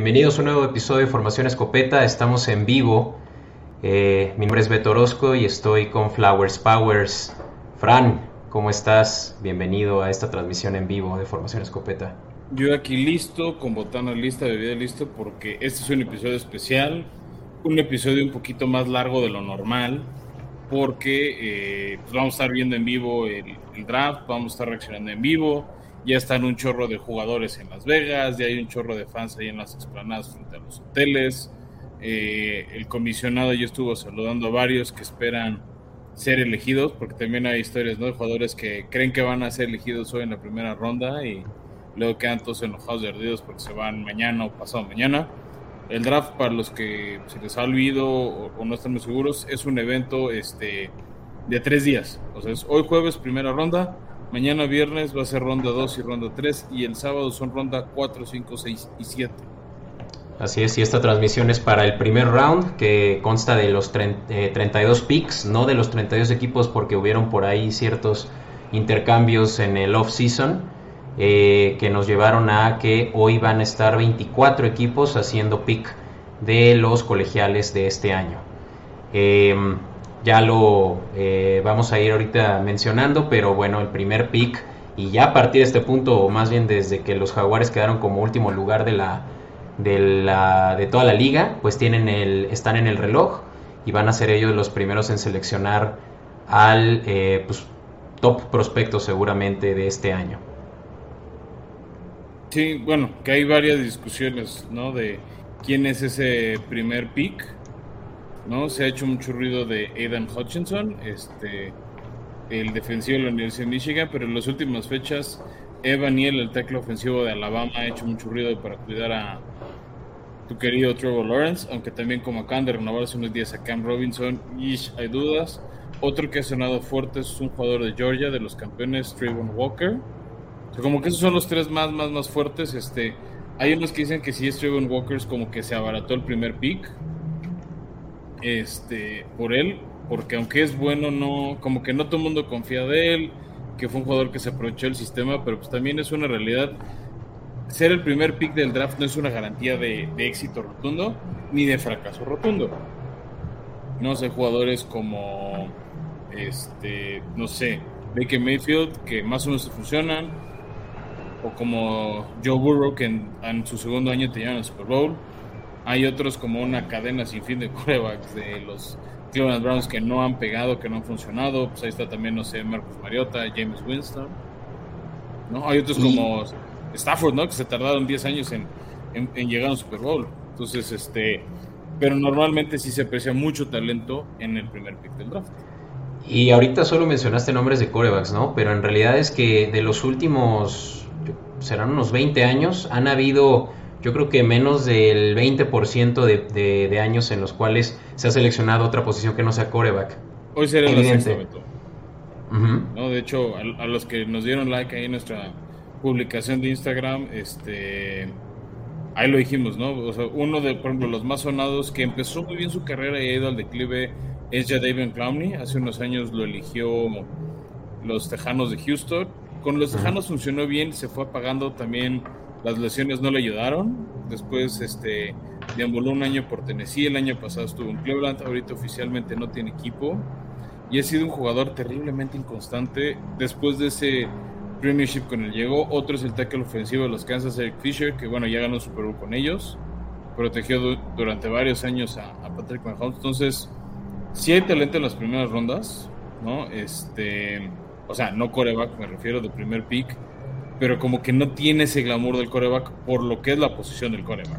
Bienvenidos a un nuevo episodio de Formación Escopeta. Estamos en vivo. Eh, mi nombre es Beto Orozco y estoy con Flowers Powers. Fran, ¿cómo estás? Bienvenido a esta transmisión en vivo de Formación Escopeta. Yo aquí listo, con botana lista, bebida listo, porque este es un episodio especial, un episodio un poquito más largo de lo normal, porque eh, pues vamos a estar viendo en vivo el, el draft, vamos a estar reaccionando en vivo ya están un chorro de jugadores en Las Vegas, ya hay un chorro de fans ahí en las explanadas frente a los hoteles. Eh, el comisionado ya estuvo saludando a varios que esperan ser elegidos, porque también hay historias ¿no? de jugadores que creen que van a ser elegidos hoy en la primera ronda y luego quedan todos enojados y ardidos porque se van mañana o pasado mañana. El draft, para los que se les ha olvidado o, o no están muy seguros, es un evento este, de tres días. O sea, es hoy jueves, primera ronda, Mañana viernes va a ser ronda 2 y ronda 3 y el sábado son ronda 4, 5, 6 y 7. Así es, y esta transmisión es para el primer round que consta de los 32 eh, picks, no de los 32 equipos porque hubieron por ahí ciertos intercambios en el off-season eh, que nos llevaron a que hoy van a estar 24 equipos haciendo pick de los colegiales de este año. Eh, ya lo eh, vamos a ir ahorita mencionando, pero bueno, el primer pick y ya a partir de este punto, o más bien desde que los Jaguares quedaron como último lugar de la de, toda la liga, pues tienen el, están en el reloj y van a ser ellos los primeros en seleccionar al eh, pues, top prospecto seguramente de este año. Sí, bueno, que hay varias discusiones, ¿no? De quién es ese primer pick ¿no? Se ha hecho mucho ruido de Aidan Hutchinson, este, el defensivo de la Universidad de Michigan, pero en las últimas fechas, Evan Niel, el tackle ofensivo de Alabama, ha hecho mucho ruido para cuidar a tu querido Trevor Lawrence, aunque también como acaban de renovar hace unos días a Cam Robinson, y hay dudas. Otro que ha sonado fuerte es un jugador de Georgia, de los campeones, Trayvon Walker. como que esos son los tres más, más, más fuertes. Este, hay unos que dicen que si es Trayvon Walker es como que se abarató el primer pick, este, por él, porque aunque es bueno, no, como que no todo el mundo confía de él, que fue un jugador que se aprovechó el sistema, pero pues también es una realidad. Ser el primer pick del draft no es una garantía de, éxito rotundo ni de fracaso rotundo. No sé, jugadores como, este, no sé, Baker Mayfield, que más o menos funcionan, o como Joe Burrow, que en, su segundo año te llevan al Super Bowl hay otros como una cadena sin fin de corebacks de los Cleveland Browns que no han pegado, que no han funcionado. Pues ahí está también, no sé, Marcus Mariota, James Winston. ¿no? Hay otros como Stafford, ¿no? Que se tardaron 10 años en, en, llegar a un Super Bowl. Entonces, este. Pero normalmente sí se aprecia mucho talento en el primer pick del draft. Y ahorita solo mencionaste nombres de corebacks, ¿no? Pero en realidad es que de los últimos, serán unos 20 años, han habido yo creo que menos del 20% de, de, años en los cuales se ha seleccionado otra posición que no sea coreback. Hoy será la sexta, no, de hecho, a, los que nos dieron like ahí en nuestra publicación de Instagram, este ahí lo dijimos, ¿no? O sea, uno de, por ejemplo, los más sonados que empezó muy bien su carrera y ha ido al declive es ya David Clowney. Hace unos años lo eligió los Tejanos de Houston. Con los Tejanos funcionó bien, se fue apagando también las lesiones no le ayudaron. Después este, deambuló un año por Tennessee. El año pasado estuvo en Cleveland. Ahorita oficialmente no tiene equipo. Y ha sido un jugador terriblemente inconstante. Después de ese Premiership con él llegó, otro es el tackle ofensivo de los Kansas, Eric Fisher, que bueno, ya ganó Super Bowl con ellos. Protegió durante varios años a, Patrick Mahomes. Entonces, si hay talento en las primeras rondas, ¿no? Este, o sea, no coreback, me refiero de primer pick pero como que no tiene ese glamour del coreback por lo que es la posición del coreback.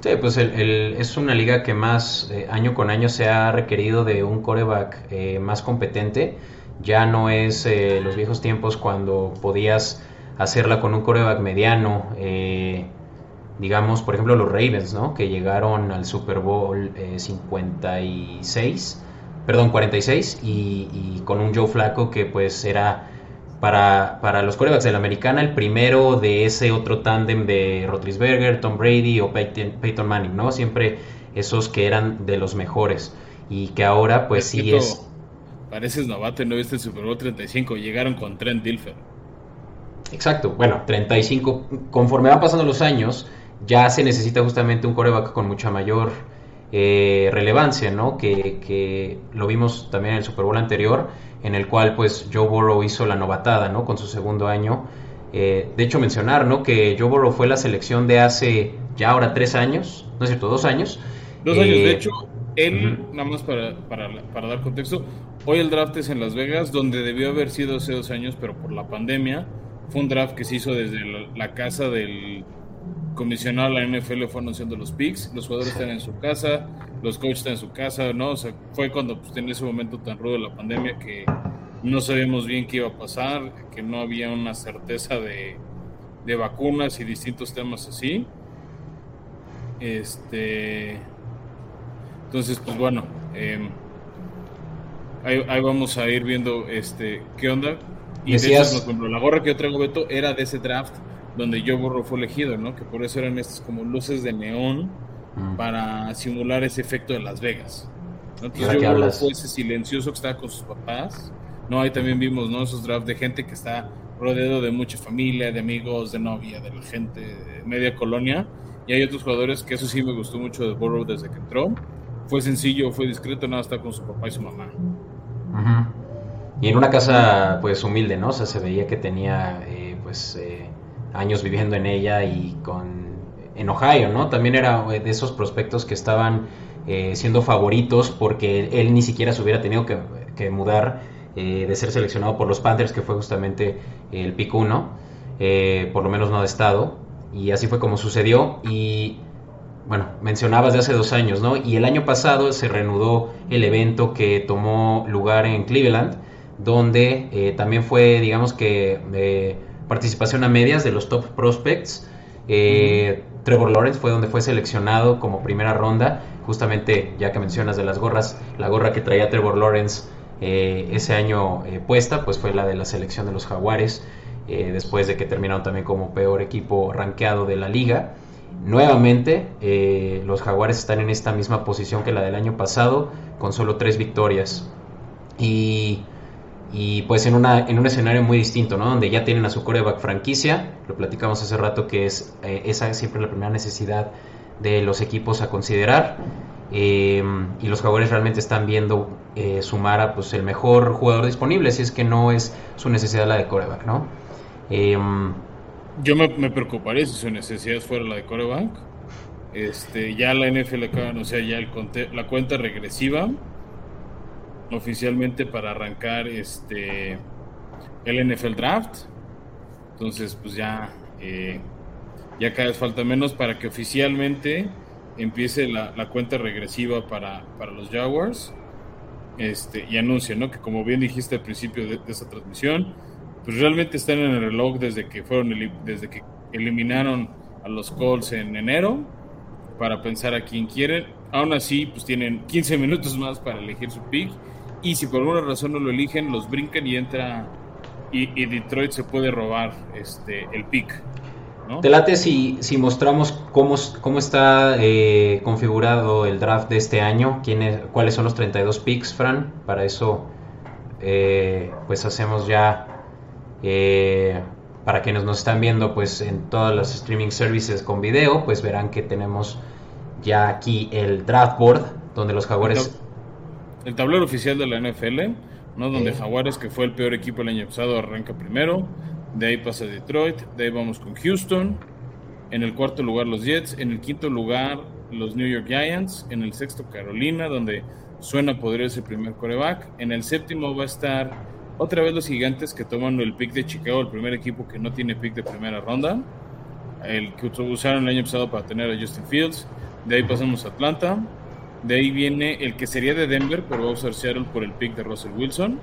Sí, pues el, es una liga que más eh, año con año se ha requerido de un coreback eh, más competente. Ya no es eh, los viejos tiempos cuando podías hacerla con un coreback mediano. digamos, por ejemplo, los Ravens, ¿no? Que llegaron al Super Bowl 56, perdón, 46, y, y con un Joe Flaco que pues era para, para los corebacks de la americana, el primero de ese otro tándem de Rotlisberger, Tom Brady o Peyton, Manning, ¿no? Siempre esos que eran de los mejores y que ahora pues sí es... Pareces novato, no viste el Super Bowl 35, llegaron con Trent Dilfer. Exacto, bueno, 35, conforme van pasando los años, ya se necesita justamente un coreback con mucha mayor eh, relevancia, ¿no? Que, que, lo vimos también en el Super Bowl anterior, en el cual pues Joe Burrow hizo la novatada, ¿no? Con su segundo año. Eh, de hecho, mencionar, ¿no? Que Joe Burrow fue la selección de hace ya ahora tres años, ¿no es cierto? Dos años. Dos años, de hecho, él, nada más para, para, para, dar contexto, hoy el draft es en Las Vegas, donde debió haber sido hace dos años, pero por la pandemia, fue un draft que se hizo desde la, casa del comisionado de la NFL, fue anunciando los picks, los jugadores están en su casa, los coaches están en su casa, ¿no? O sea, fue cuando pues, en ese momento tan rudo de la pandemia que no sabíamos bien qué iba a pasar, que no había una certeza de, de vacunas y distintos temas así. Este entonces, pues bueno, em, ahí, vamos a ir viendo este qué onda. Y Decías... la gorra que yo traigo, Beto, era de ese draft donde yo Borro fue elegido, ¿no? Que por eso eran estas como luces de neón mm. para simular ese efecto de Las Vegas. Entonces yo Borro fue ese silencioso que estaba con sus papás. No, ahí también vimos, ¿no? Esos drafts de gente que está rodeado de mucha familia, de amigos, de novia, de la gente, de media colonia. Y hay otros jugadores que eso sí me gustó mucho de Borrow desde que entró fue sencillo, fue discreto, nada, está con su papá y su mamá. Y en una casa pues humilde, ¿no? O sea, se veía que tenía eh, pues eh, años viviendo en ella y con en Ohio, ¿no? También era de esos prospectos que estaban eh, siendo favoritos porque él, ni siquiera se hubiera tenido que, mudar de ser seleccionado por los Panthers, que fue justamente el pick 1, por lo menos no de estado. Y así fue como sucedió. Y bueno, mencionabas de hace dos años, ¿no? Y el año pasado se reanudó el evento que tomó lugar en Cleveland, donde eh, también fue, digamos que, eh, participación a medias de los top prospects. Eh, Trevor Lawrence fue donde fue seleccionado como primera ronda, justamente ya que mencionas de las gorras, la gorra que traía Trevor Lawrence ese año puesta, pues fue la de la selección de los Jaguares, después de que terminaron también como peor equipo rankeado de la liga. Nuevamente, eh, los Jaguares están en esta misma posición que la del año pasado, con solo tres victorias. Y, pues en, una, en un escenario muy distinto, ¿no? Donde ya tienen a su coreback franquicia, lo platicamos hace rato que es eh, esa es siempre la primera necesidad de los equipos a considerar. Eh, y los Jaguares realmente están viendo sumar a pues, el mejor jugador disponible, si es que no es su necesidad la de coreback, ¿no? Yo me, preocuparía si su necesidad fuera la de coreback. Este, ya la NFL acaba de anunciar ya el la cuenta regresiva oficialmente para arrancar este el NFL Draft. Entonces, pues ya, eh, ya cada vez falta menos para que oficialmente empiece la, cuenta regresiva para, para, los Jaguars. Este, y anuncia, ¿no? Que como bien dijiste al principio de, de esa transmisión, pues realmente están en el reloj desde que fueron desde que eliminaron a los Colts en enero para pensar a quién quieren. Aún así, pues tienen 15 minutos más para elegir su pick y si por alguna razón no lo eligen, los brincan y entra y, Detroit se puede robar este el pick. ¿no? Te late si, si mostramos cómo, cómo está eh, configurado el draft de este año, quién cuáles son los 32 picks, Fran. Para eso, eh, pues hacemos ya eh, para quienes nos están viendo pues en todas las streaming services con video, pues verán que tenemos ya aquí el draft board donde los Jaguares... El, tablero oficial de la NFL, ¿no? Donde Jaguares, que fue el peor equipo el año pasado, arranca primero. De ahí pasa Detroit, de ahí vamos con Houston. En el cuarto lugar los Jets, en el quinto lugar los New York Giants, en el sexto Carolina, donde suena podría ser el primer coreback. En el séptimo va a estar otra vez los gigantes que toman el pick de Chicago, el primer equipo que no tiene pick de primera ronda. El que usaron el año pasado para tener a Justin Fields. De ahí pasamos a Atlanta. De ahí viene el que sería de Denver, pero va a usar Seattle por el pick de Russell Wilson.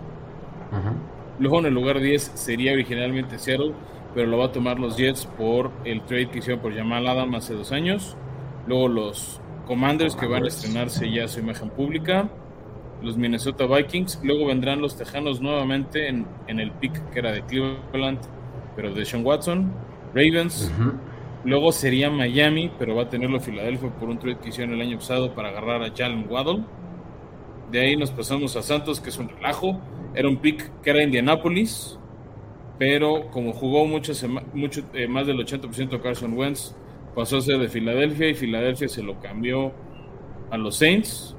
Luego en el lugar 10 sería originalmente Seattle, pero lo va a tomar los Jets por el trade que hicieron por Jamal Adam hace dos años. Luego los Commanders que van a estrenarse ya su imagen pública los Minnesota Vikings. Luego vendrán los Tejanos nuevamente en, el pick que era de Cleveland, pero de Sean Watson. Ravens. Luego sería Miami, pero va a tenerlo Filadelfia por un trade que hicieron el año pasado para agarrar a Jalen Waddle. De ahí nos pasamos a Santos, que es un relajo. Era un pick que era Indianapolis, pero como jugó mucho, mucho eh, más del 80% Carson Wentz, pasó a ser de Filadelfia y Filadelfia se lo cambió a los Saints.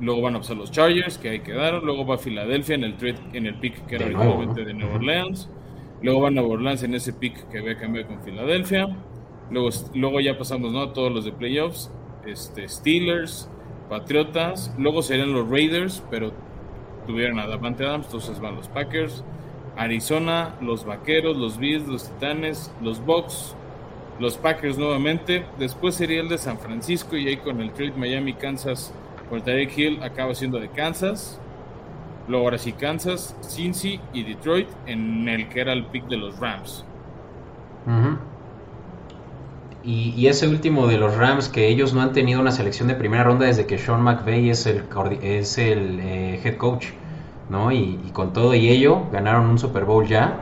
Luego van a pasar los Chargers, que ahí quedaron. Luego va a Filadelfia en el trade, en el pick que era originalmente de Nueva Orleans. Luego va a Orleans en ese pick que había cambiado con Filadelfia. Luego, luego ya pasamos ¿no? todos los de playoffs. Este, Steelers, Patriotas. Luego serían los Raiders, pero tuvieron a Davante Adams, entonces van los Packers. Arizona, los Vaqueros, los Bills, los Titanes, los Bucks, los Packers nuevamente. Después sería el de San Francisco y ahí con el trade Miami, Kansas por Tarek Hill acaba siendo de Kansas. Luego ahora sí Kansas, Cincy y Detroit en el que era el pick de los Rams. y, ese último de los Rams, que ellos no han tenido una selección de primera ronda desde que Sean McVay es el, eh, head coach, ¿no? Y, con todo y ello ganaron un Super Bowl ya.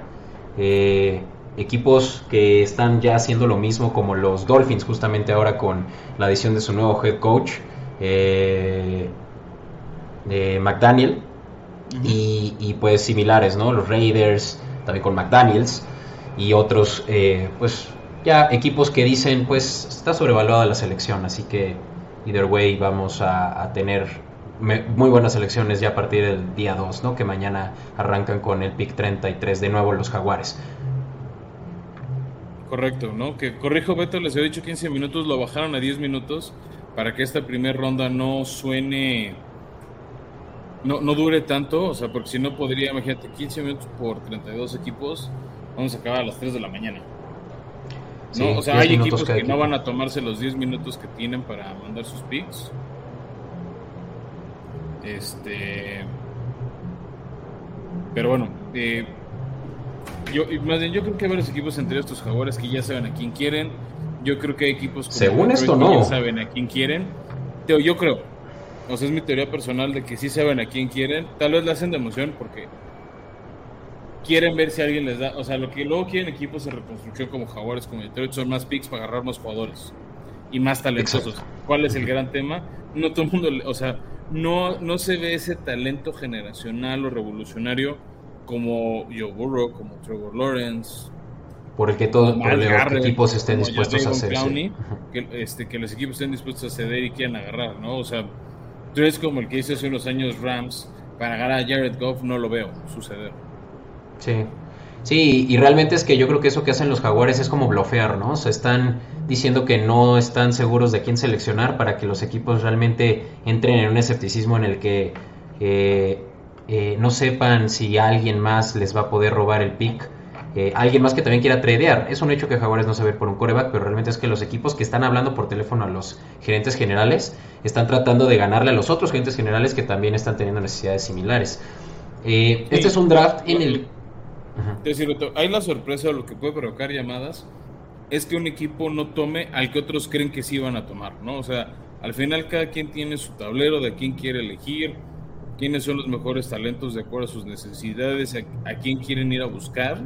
Eh, equipos que están ya haciendo lo mismo como los Dolphins justamente ahora con la adición de su nuevo head coach eh, McDaniel y, pues similares, ¿no? Los Raiders, también con McDaniels y otros, eh, pues ya equipos que dicen, pues está sobrevaluada la selección, así que either way vamos a, tener muy buenas selecciones ya a partir del día 2, ¿no? Que mañana arrancan con el pick 33 de nuevo los Jaguares. Correcto, ¿no? Que corrijo Beto, les he dicho 15 minutos, lo bajaron a 10 minutos para que esta primera ronda no suene no, no dure tanto, o sea, porque si no podría, imagínate, 15 minutos por 32 equipos, vamos a acabar a las 3 de la mañana. ¿no? o sea, hay equipos que no van a tomarse los 10 minutos que tienen para mandar sus picks. Este. Pero bueno, eh, yo, más bien, yo creo que hay varios equipos entre estos jugadores que ya saben a quién quieren. Yo creo que hay equipos como Según esto, no. que ya saben a quién quieren. Yo creo, o sea, es mi teoría personal de que sí saben a quién quieren. Tal vez la hacen de emoción porque quieren ver si alguien les da. O sea, lo que luego quieren equipos de reconstrucción como Jaguares, como Detroit, son más picks para agarrar más jugadores y más talentosos. ¿Cuál es el gran tema? No todo el mundo, o sea, no, no se ve ese talento generacional o revolucionario como Joe Burrow, como Trevor Lawrence. Por el que todos los equipos estén dispuestos a hacer. que, este, que los equipos estén dispuestos a ceder y quieran agarrar, ¿no? O sea, es como el que hizo hace unos años Rams para ganar a Jared Goff, no lo veo suceder. Sí. Sí, y realmente es que yo creo que eso que hacen los jaguares es como blofear, ¿no? O sea, están diciendo que no están seguros de quién seleccionar para que los equipos realmente entren en un escepticismo en el que eh, eh, no sepan si alguien más les va a poder robar el pick eh, alguien más que también quiera tradear. Es un hecho que Jaguares no se ve por un coreback, pero realmente es que los equipos que están hablando por teléfono a los gerentes generales están tratando de ganarle a los otros gerentes generales que también están teniendo necesidades similares. Eh, este es un draft en el... hay la sorpresa o lo que puede provocar llamadas es que un equipo no tome al que otros creen que sí van a tomar, ¿no? O sea, al final cada quien tiene su tablero de quién quiere elegir, quiénes son los mejores talentos de acuerdo a sus necesidades, a quién quieren ir a buscar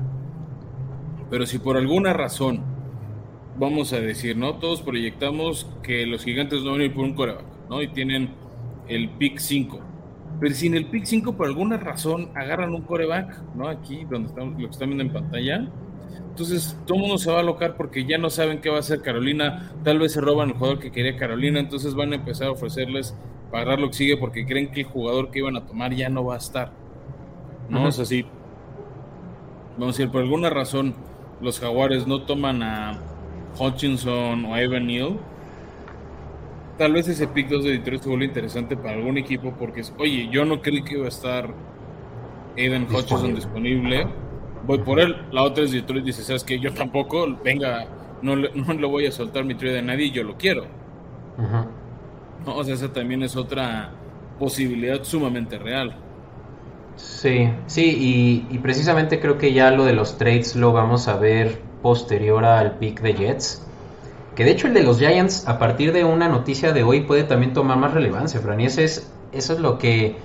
pero si por alguna razón, vamos a decir, ¿no? Todos proyectamos que los gigantes no van a ir por un coreback, ¿no? Y tienen el pick 5. Pero si en el pick 5 por alguna razón agarran un coreback, ¿no? Aquí, donde estamos, lo que están viendo en pantalla. Entonces todo el mundo se va a alocar porque ya no saben qué va a hacer Carolina. Tal vez se roban el jugador que quería Carolina. Entonces van a empezar a ofrecerles pagar lo que sigue porque creen que el jugador que iban a tomar ya no va a estar. ¿No? Es así. Vamos a decir, por alguna razón los Jaguares no toman a Hutchinson o a Evan Neal, tal vez ese pick 2 de Detroit se vuelve interesante para algún equipo porque es, oye, yo no creí que iba a estar Aiden Hutchinson disponible, voy por él. La otra es Detroit dice, sabes que yo tampoco, venga, no le, no voy a soltar mi trade a nadie yo lo quiero. o sea, esa también es otra posibilidad sumamente real. Sí, sí, y, precisamente creo que ya lo de los trades lo vamos a ver posterior al pick de Jets. Que de hecho el de los Giants, a partir de una noticia de hoy, puede también tomar más relevancia, Fran. Y eso es, eso es lo que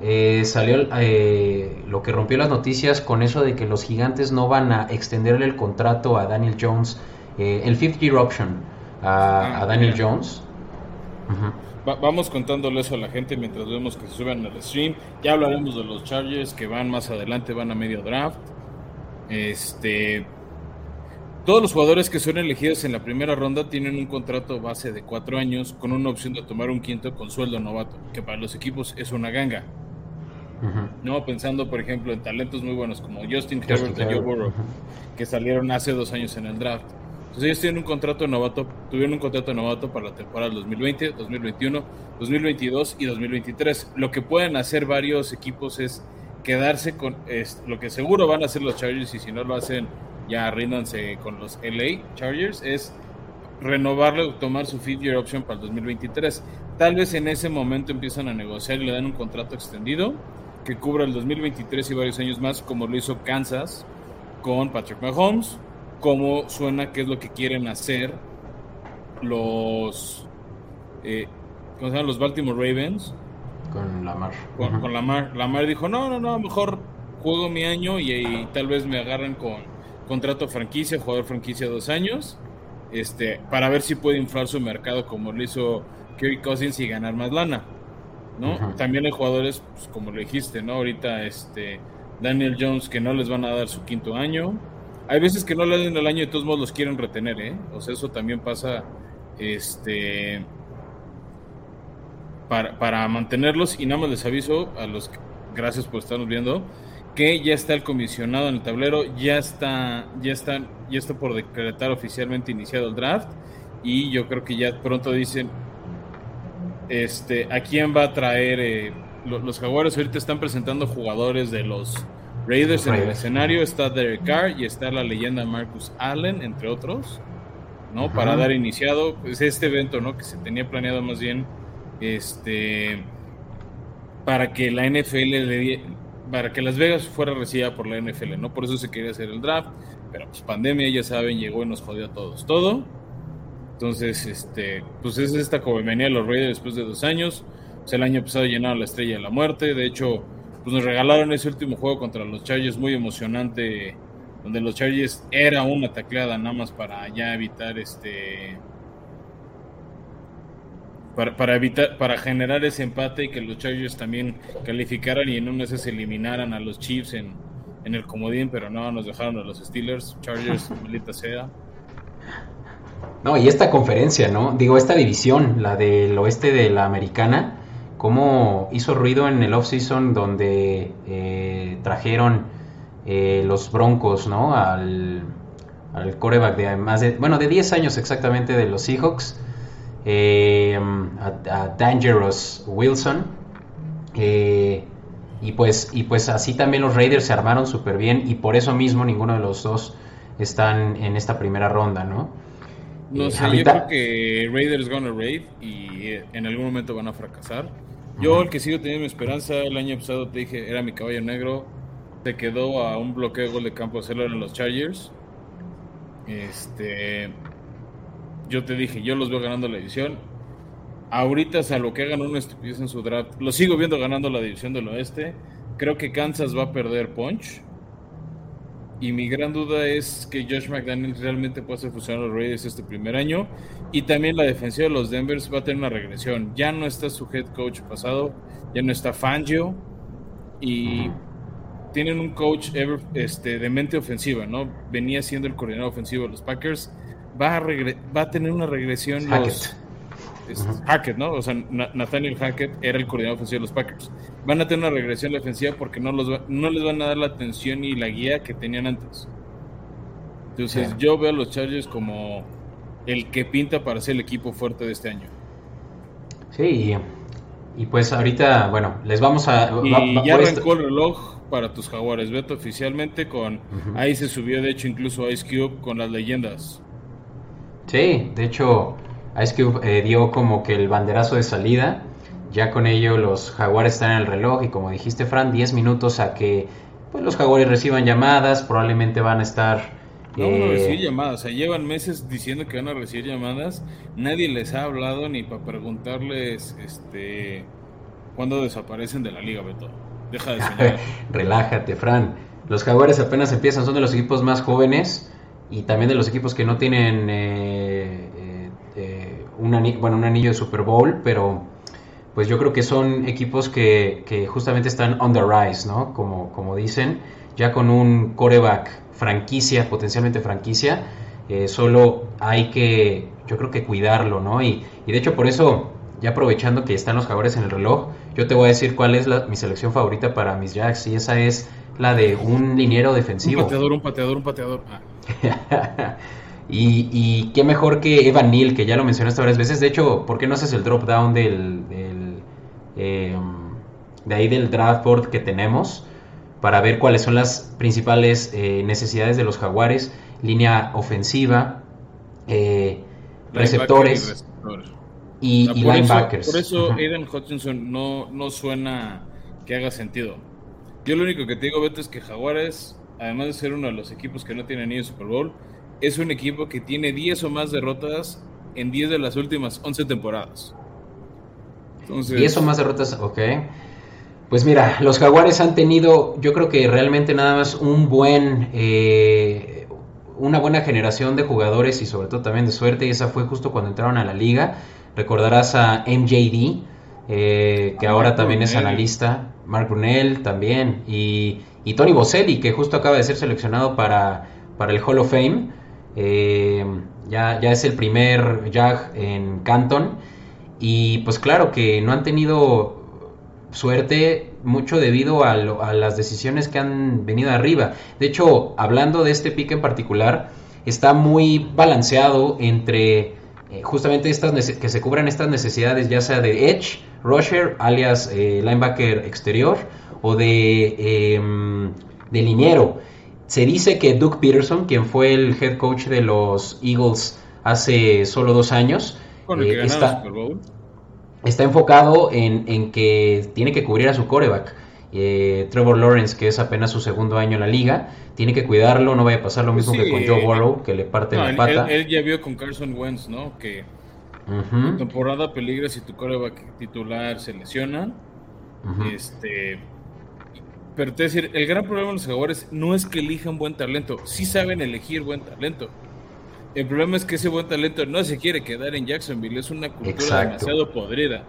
eh, salió, eh, lo que rompió las noticias con eso de que los gigantes no van a extenderle el contrato a Daniel Jones, eh, el fifth year option a, ah, Daniel Jones vamos contándole eso a la gente mientras vemos que se suben al stream. Ya hablaremos de los Chargers que van más adelante, van a medio draft. Este. Todos los jugadores que son elegidos en la primera ronda tienen un contrato base de cuatro años con una opción de tomar un quinto con sueldo novato, que para los equipos es una ganga. No pensando, por ejemplo, en talentos muy buenos como Justin, Herbert y Joe Burrow, que salieron hace dos años en el draft. Entonces ellos tienen un contrato novato, tuvieron un contrato novato para la temporada 2020, 2021, 2022 y 2023. Lo que pueden hacer varios equipos es quedarse con lo que seguro van a hacer los Chargers y si no lo hacen ya ríndanse con los LA Chargers es renovarle o tomar su fifth year option para el 2023. Tal vez en ese momento empiezan a negociar y le dan un contrato extendido que cubra el 2023 y varios años más, como lo hizo Kansas con Patrick Mahomes, como suena que es lo que quieren hacer los, eh, ¿cómo se llaman? Los Baltimore Ravens. Con Lamar. Con, con Lamar. Lamar dijo, no, no, no, mejor juego mi año y, tal vez me agarran con contrato franquicia, jugador franquicia dos años, este, para ver si puede inflar su mercado como lo hizo Kerry Cousins y ganar más lana. ¿no? También hay jugadores, pues, como lo dijiste, ¿no? Ahorita este Daniel Jones que no les van a dar su quinto año. Hay veces que no le dan el año y de todos modos los quieren retener, ¿eh? O sea, eso también pasa este para, para mantenerlos y nada más les aviso a los gracias por estarnos viendo que ya está el comisionado en el tablero, ya está ya está ya está por decretar oficialmente iniciado el draft y yo creo que ya pronto dicen este, ¿A quién va a traer? Eh, los Jaguares ahorita están presentando jugadores de los Raiders en el escenario. Está Derek Carr y está la leyenda Marcus Allen, entre otros, ¿no? Para dar iniciado pues, este evento, ¿no? Que se tenía planeado más bien este para que la NFL le para que Las Vegas fuera recibida por la NFL, ¿no? Por eso se quería hacer el draft, pero pues pandemia, ya saben, llegó y nos jodió a todos. Todo. Entonces, este, pues es esta venía de los Raiders después de dos años. Pues el año pasado llenaron la estrella de la muerte. De hecho, pues nos regalaron ese último juego contra los Chargers muy emocionante, donde los Chargers era una tacleada nada más para ya evitar este. Para, evitar, para generar ese empate y que los Chargers también calificaran y en un mes se eliminaran a los Chiefs en, en el comodín, pero no, nos dejaron a los Steelers, Chargers, maldita sea. No, y esta conferencia, ¿no? Digo, esta división, la del oeste de la americana, cómo hizo ruido en el offseason donde eh, trajeron eh, los Broncos, ¿no? Al, al coreback de más de, bueno, de 10 años exactamente de los Seahawks, eh, a, Dangerous Wilson. y, pues, y pues así también los Raiders se armaron súper bien y por eso mismo ninguno de los dos están en esta primera ronda, ¿no? No sé, yo creo que Raiders gonna raid y en algún momento van a fracasar. Yo el que sigo teniendo esperanza, el año pasado te dije, era mi caballo negro, se quedó a un bloqueo de gol de campo hacerlo en los Chargers. Este, yo te dije, yo los veo ganando la división. Ahorita, salvo que hagan una estupidez en su draft, lo sigo viendo ganando la división del oeste. Creo que Kansas va a perder punch y mi gran duda es que Josh McDaniels realmente puede hacer funcionar a los Raiders este primer año. Y también la defensiva de los Denvers va a tener una regresión. Ya no está su head coach pasado, ya no está Fangio. Y tienen un coach este, de mente ofensiva, ¿no? Venía siendo el coordinador ofensivo de los Packers. Va a, va a tener una regresión los Hackett, ¿no? O sea, Nathaniel Hackett era el coordinador ofensivo de los Packers. Van a tener una regresión defensiva porque no, los no les van a dar la atención y la guía que tenían antes. Entonces, yo veo a los Chargers como el que pinta para ser el equipo fuerte de este año. Sí, y, pues ahorita, bueno, les vamos a. Y ya arrancó el reloj para tus jaguares. Beto oficialmente con. Ahí se subió, de hecho, incluso Ice Cube con las leyendas. Sí, de hecho, Ice Cube eh, dio como que el banderazo de salida. Ya con ello los jaguares están en el reloj y como dijiste Fran, 10 minutos a que pues, los jaguares reciban llamadas, probablemente van a estar... No van a eh, recibir llamadas, o sea, llevan meses diciendo que van a recibir llamadas, nadie les ha hablado ni para preguntarles este cuándo desaparecen de la liga, Beto. Deja de soñar. Relájate, Fran. Los jaguares apenas empiezan, son de los equipos más jóvenes y también de los equipos que no tienen eh, un, bueno, un anillo de Super Bowl, pero pues yo creo que son equipos que, que, justamente están on the rise, ¿no? Como, como dicen, ya con un coreback franquicia, potencialmente franquicia, Eh, solo hay que, yo creo que cuidarlo, ¿no? Y, y, de hecho por eso, ya aprovechando que están los jaguares en el reloj, yo te voy a decir cuál es la, mi selección favorita para mis Jacks y esa es la de un liniero defensivo. Un pateador, un pateador, un pateador. Ah. y, y, qué mejor que Evan Neal, que ya lo mencionaste varias veces. De hecho, ¿por qué no haces el drop down del, del eh, de ahí del draft board que tenemos? para ver cuáles son las principales eh, necesidades de los jaguares, línea ofensiva, eh, receptores y, linebackers. por eso Aiden Hutchinson no, no suena que haga sentido. Yo lo único que te digo, Beto, es que Jaguares, además de ser uno de los equipos que no tiene ni el Super Bowl, es un equipo que tiene 10 o más derrotas en 10 de las últimas 11 temporadas. Entonces, 10 o más derrotas, ok. Pues mira, los jaguares han tenido, yo creo que realmente nada más un buen, eh, una buena generación de jugadores y sobre todo también de suerte, y esa fue justo cuando entraron a la liga. Recordarás a MJD, eh, que ahora también es analista, Mark Brunel también, y, Tony Boselli, que justo acaba de ser seleccionado para, para el Hall of Fame. Eh, ya, es el primer Jag en Canton. Y pues claro que no han tenido suerte mucho debido a, las decisiones que han venido arriba. De hecho, hablando de este pick en particular, está muy balanceado entre eh, justamente estas que se cubran estas necesidades, ya sea de edge, rusher, alias eh, linebacker exterior, o de, em, de liniero. Se dice que Doug Peterson, quien fue el head coach de los Eagles hace solo dos años, eh, está, está enfocado en, que tiene que cubrir a su coreback. Eh, Trevor Lawrence, que es apenas su segundo año en la liga, tiene que cuidarlo, no vaya a pasar lo mismo que con Joe Burrow, que le parte la pata. Él, ya vio con Carson Wentz, ¿no? Que uh temporada peligra si tu coreback titular se lesiona. Este. Pero te decir, el gran problema de los jugadores no es que elijan buen talento, sí saben elegir buen talento. El problema es que ese buen talento no se quiere quedar en Jacksonville, es una cultura demasiado podrida.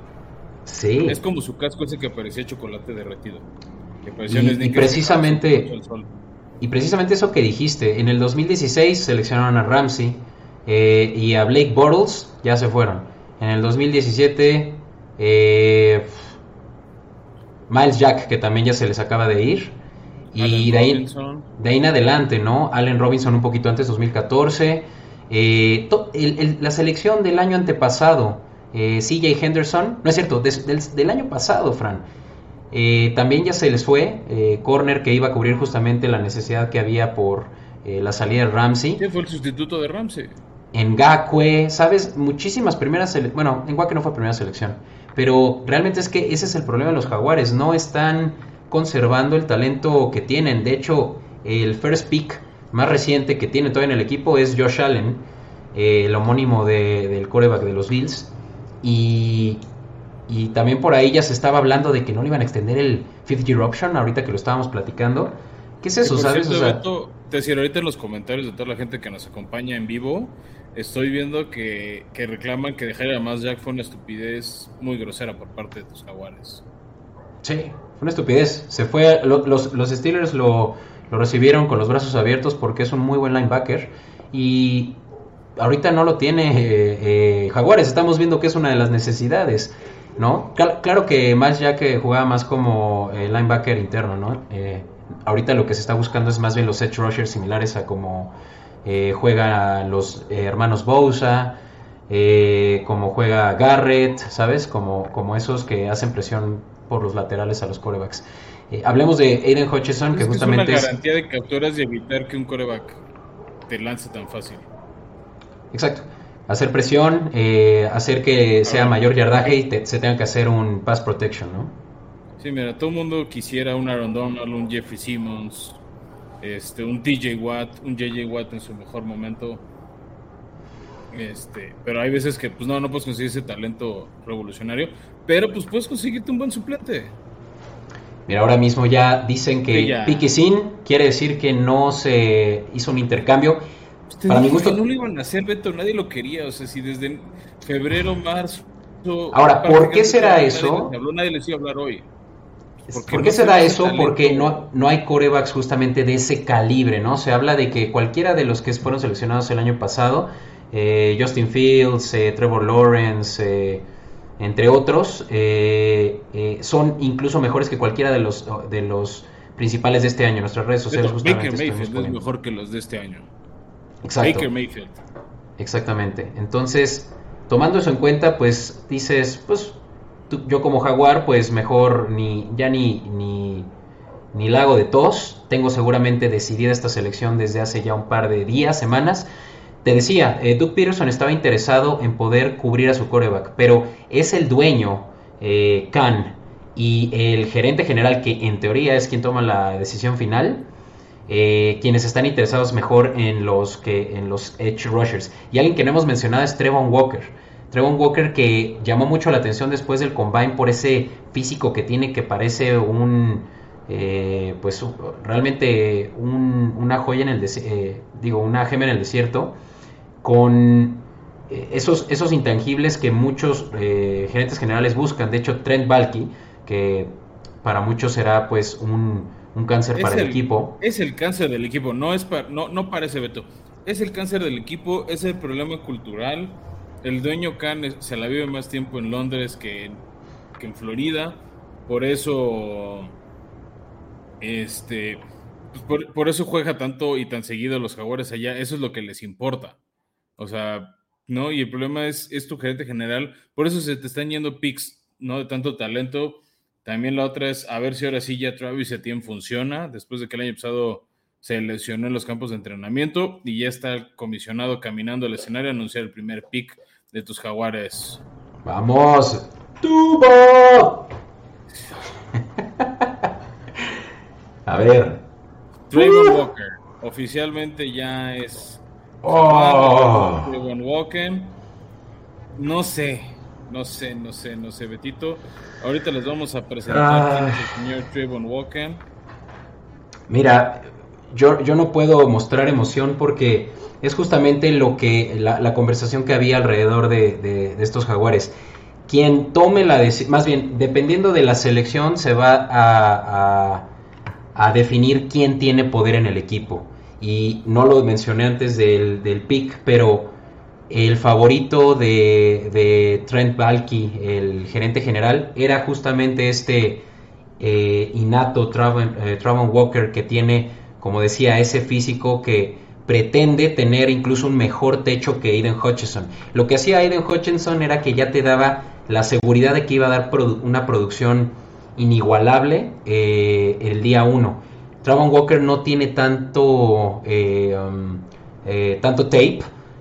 Sí. Es como su casco ese que parecía chocolate derretido. y, precisamente y precisamente eso que dijiste, en el 2016 seleccionaron a Ramsey eh, y a Blake Bortles, ya se fueron. En el 2017 eh, Miles Jack, que también ya se les acaba de ir. Y de ahí, de ahí en adelante, ¿no? Allen Robinson un poquito antes, 2014. Eh, la selección del año antepasado, eh, CJ Henderson, no es cierto, del, año pasado, Fran, eh, también ya se les fue, corner que iba a cubrir justamente la necesidad que había por la salida de Ramsey. ¿Quién fue el sustituto de Ramsey? En Gakwe, ¿sabes? Muchísimas primeras selecciones, bueno, en Gakwe no fue primera selección, pero realmente es que ese es el problema de los jaguares, no están conservando el talento que tienen, de hecho, el first pick más reciente que tiene todavía en el equipo es Josh Allen, eh, el homónimo del coreback de los Bills. Y, y, también por ahí ya se estaba hablando de que no le iban a extender el fifth year option, ahorita que lo estábamos platicando. ¿Qué es eso, sabes? te decía ahorita en los comentarios de toda la gente que nos acompaña en vivo, estoy viendo que, reclaman que dejar a más Jack fue una estupidez muy grosera por parte de tus jaguares. Sí, fue una estupidez. Se fue, los, los Steelers lo, lo recibieron con los brazos abiertos porque es un muy buen linebacker y ahorita no lo tiene eh, eh, Jaguares. Estamos viendo que es una de las necesidades, ¿no? Claro que más ya que jugaba más como eh, linebacker interno, ¿no? Ahorita lo que se está buscando es más bien los edge rushers similares a como juegan los hermanos Bosa, como juega Garrett, ¿sabes? Como, como esos que hacen presión por los laterales a los corebacks. Eh, hablemos de Aiden Hutchison, que, justamente es una garantía de capturas y evitar que un coreback te lance tan fácil. Exacto. Hacer presión, eh, hacer que sea mayor yardaje y se tenga que hacer un pass protection, ¿no? Sí, mira, todo el mundo quisiera un Aaron Donald, un Jeffrey Simmons, este, un TJ Watt, un JJ Watt en su mejor momento. Este, pero hay veces que pues no, no puedes conseguir ese talento revolucionario, pero pues puedes conseguirte un buen suplente. Mira, ahora mismo ya dicen que pique sin quiere decir que no se hizo un intercambio. Para mi gusto. no lo iban a hacer, Beto, nadie lo quería. O sea, si desde febrero, marzo. Ahora, ¿por qué será eso? Nadie, nadie les iba a hablar hoy. ¿Por qué se da eso? Porque no, no hay corebacks justamente de ese calibre, ¿no? Se habla de que cualquiera de los que fueron seleccionados el año pasado, eh, Justin Fields, eh, Trevor Lawrence, eh, entre otros, son incluso mejores que cualquiera de los, de los principales de este año. Nuestras redes sociales justamente Baker Mayfield es mejor que los de este año. Exacto. Baker Mayfield. Exactamente. Entonces, tomando eso en cuenta, pues dices, pues yo como jaguar, pues mejor ni ya ni, ni, lago de tos. Tengo seguramente decidida esta selección desde hace ya un par de días, semanas. Te decía, eh, Doug Peterson estaba interesado en poder cubrir a su coreback, pero es el dueño, eh, Khan, y el gerente general, que en teoría es quien toma la decisión final, eh, quienes están interesados mejor en los, que, en los edge rushers. Y alguien que no hemos mencionado es Trevon Walker. Trevon Walker que llamó mucho la atención después del combine por ese físico que tiene que parece un eh, pues realmente una joya en el eh, digo una gema en el desierto con eh, esos, esos intangibles que muchos gerentes generales buscan. De hecho Trent Balky que para muchos será pues un, cáncer para el, equipo. es el cáncer del equipo no es no no parece Beto. Es el cáncer del equipo es el problema cultural el dueño Khan se la vive más tiempo en Londres que, en Florida. Por eso, este, pues por, eso juega tanto y tan seguido los jaguares allá. Eso es lo que les importa. O sea, ¿no? Y el problema es, es tu gerente general. Por eso se te están yendo picks, ¿no? De tanto talento. También la otra es a ver si ahora sí ya Travis Etienne funciona, después de que el año pasado se lesionó en los campos de entrenamiento y ya está comisionado caminando al escenario a anunciar el primer pick de tus jaguares. ¡Vamos! ¡Tubo! A ver. Trayvon uh. Walker. Oficialmente ya es. Oh. Trayvon Walker. No sé. No sé, no sé, no sé, Betito. Ahorita les vamos a presentar al señor Trayvon Walker. Mira, yo, yo no puedo mostrar emoción porque es justamente lo que la, conversación que había alrededor de, estos jaguares. Quien tome la decisión, más bien, dependiendo de la selección, se va a, definir quién tiene poder en el equipo. Y no lo mencioné antes del, del pick, pero el favorito de, Trent Balky, el gerente general, era justamente este eh, innato Travon, eh, Walker que tiene, como decía, ese físico que pretende tener incluso un mejor techo que Aiden Hutchinson. Lo que hacía Aiden Hutchinson era que ya te daba la seguridad de que iba a dar una producción inigualable eh, el día 1. Travon Walker no tiene tanto, eh, um, eh, tanto tape,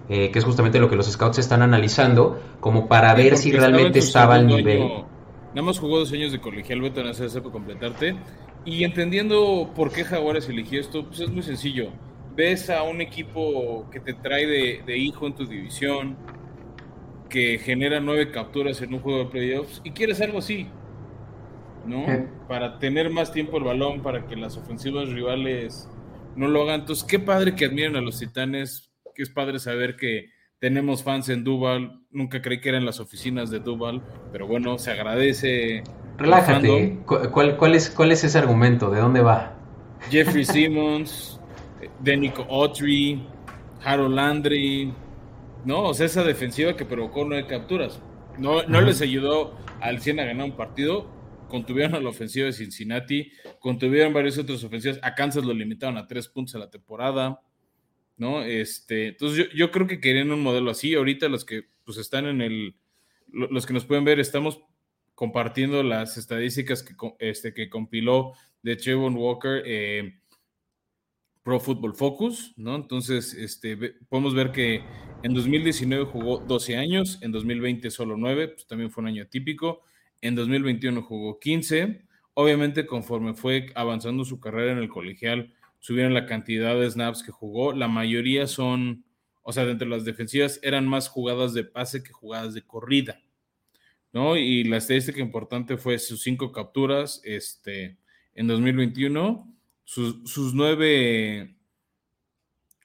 que es justamente lo que los scouts están analizando, como para ver si realmente estaba al nivel. nada más jugó dos años de colegial, Beto, en completarte. Y entendiendo por qué Jaguares eligió esto, pues es muy sencillo ves a un equipo que te trae de, hijo en tu división, que genera nueve capturas en un juego de playoffs y quieres algo así, ¿no? Para tener más tiempo el balón, para que las ofensivas rivales no lo hagan. Entonces, qué padre que admiren a los titanes, que es padre saber que tenemos fans en Duval. Nunca creí que eran las oficinas de Duval, pero bueno, se agradece. Relájate. ¿Cuál, cuál, es, ¿Cuál es ese argumento? ¿De dónde va? Jeffrey Simmons, de Nico Autry, Harold Landry, ¿no? O sea, esa defensiva que provocó nueve capturas. No, no les ayudó al 100 a ganar un partido, contuvieron a la ofensiva de Cincinnati, contuvieron varias otras ofensivas, a Kansas lo limitaron a tres puntos a la temporada, ¿no? Este, entonces yo, creo que querían un modelo así, ahorita los que pues están en el, los que nos pueden ver, estamos compartiendo las estadísticas que, este, que compiló de Trevon Walker, eh, Pro Football Focus, ¿no? Entonces, este, podemos ver que en 2019 jugó 12 años, en 2020 solo 9, pues también fue un año típico, en 2021 jugó 15, obviamente conforme fue avanzando su carrera en el colegial, subieron la cantidad de snaps que jugó, la mayoría son, o sea, de las defensivas eran más jugadas de pase que jugadas de corrida, ¿no? Y la estadística importante fue sus cinco capturas, este, en 2021 sus, nueve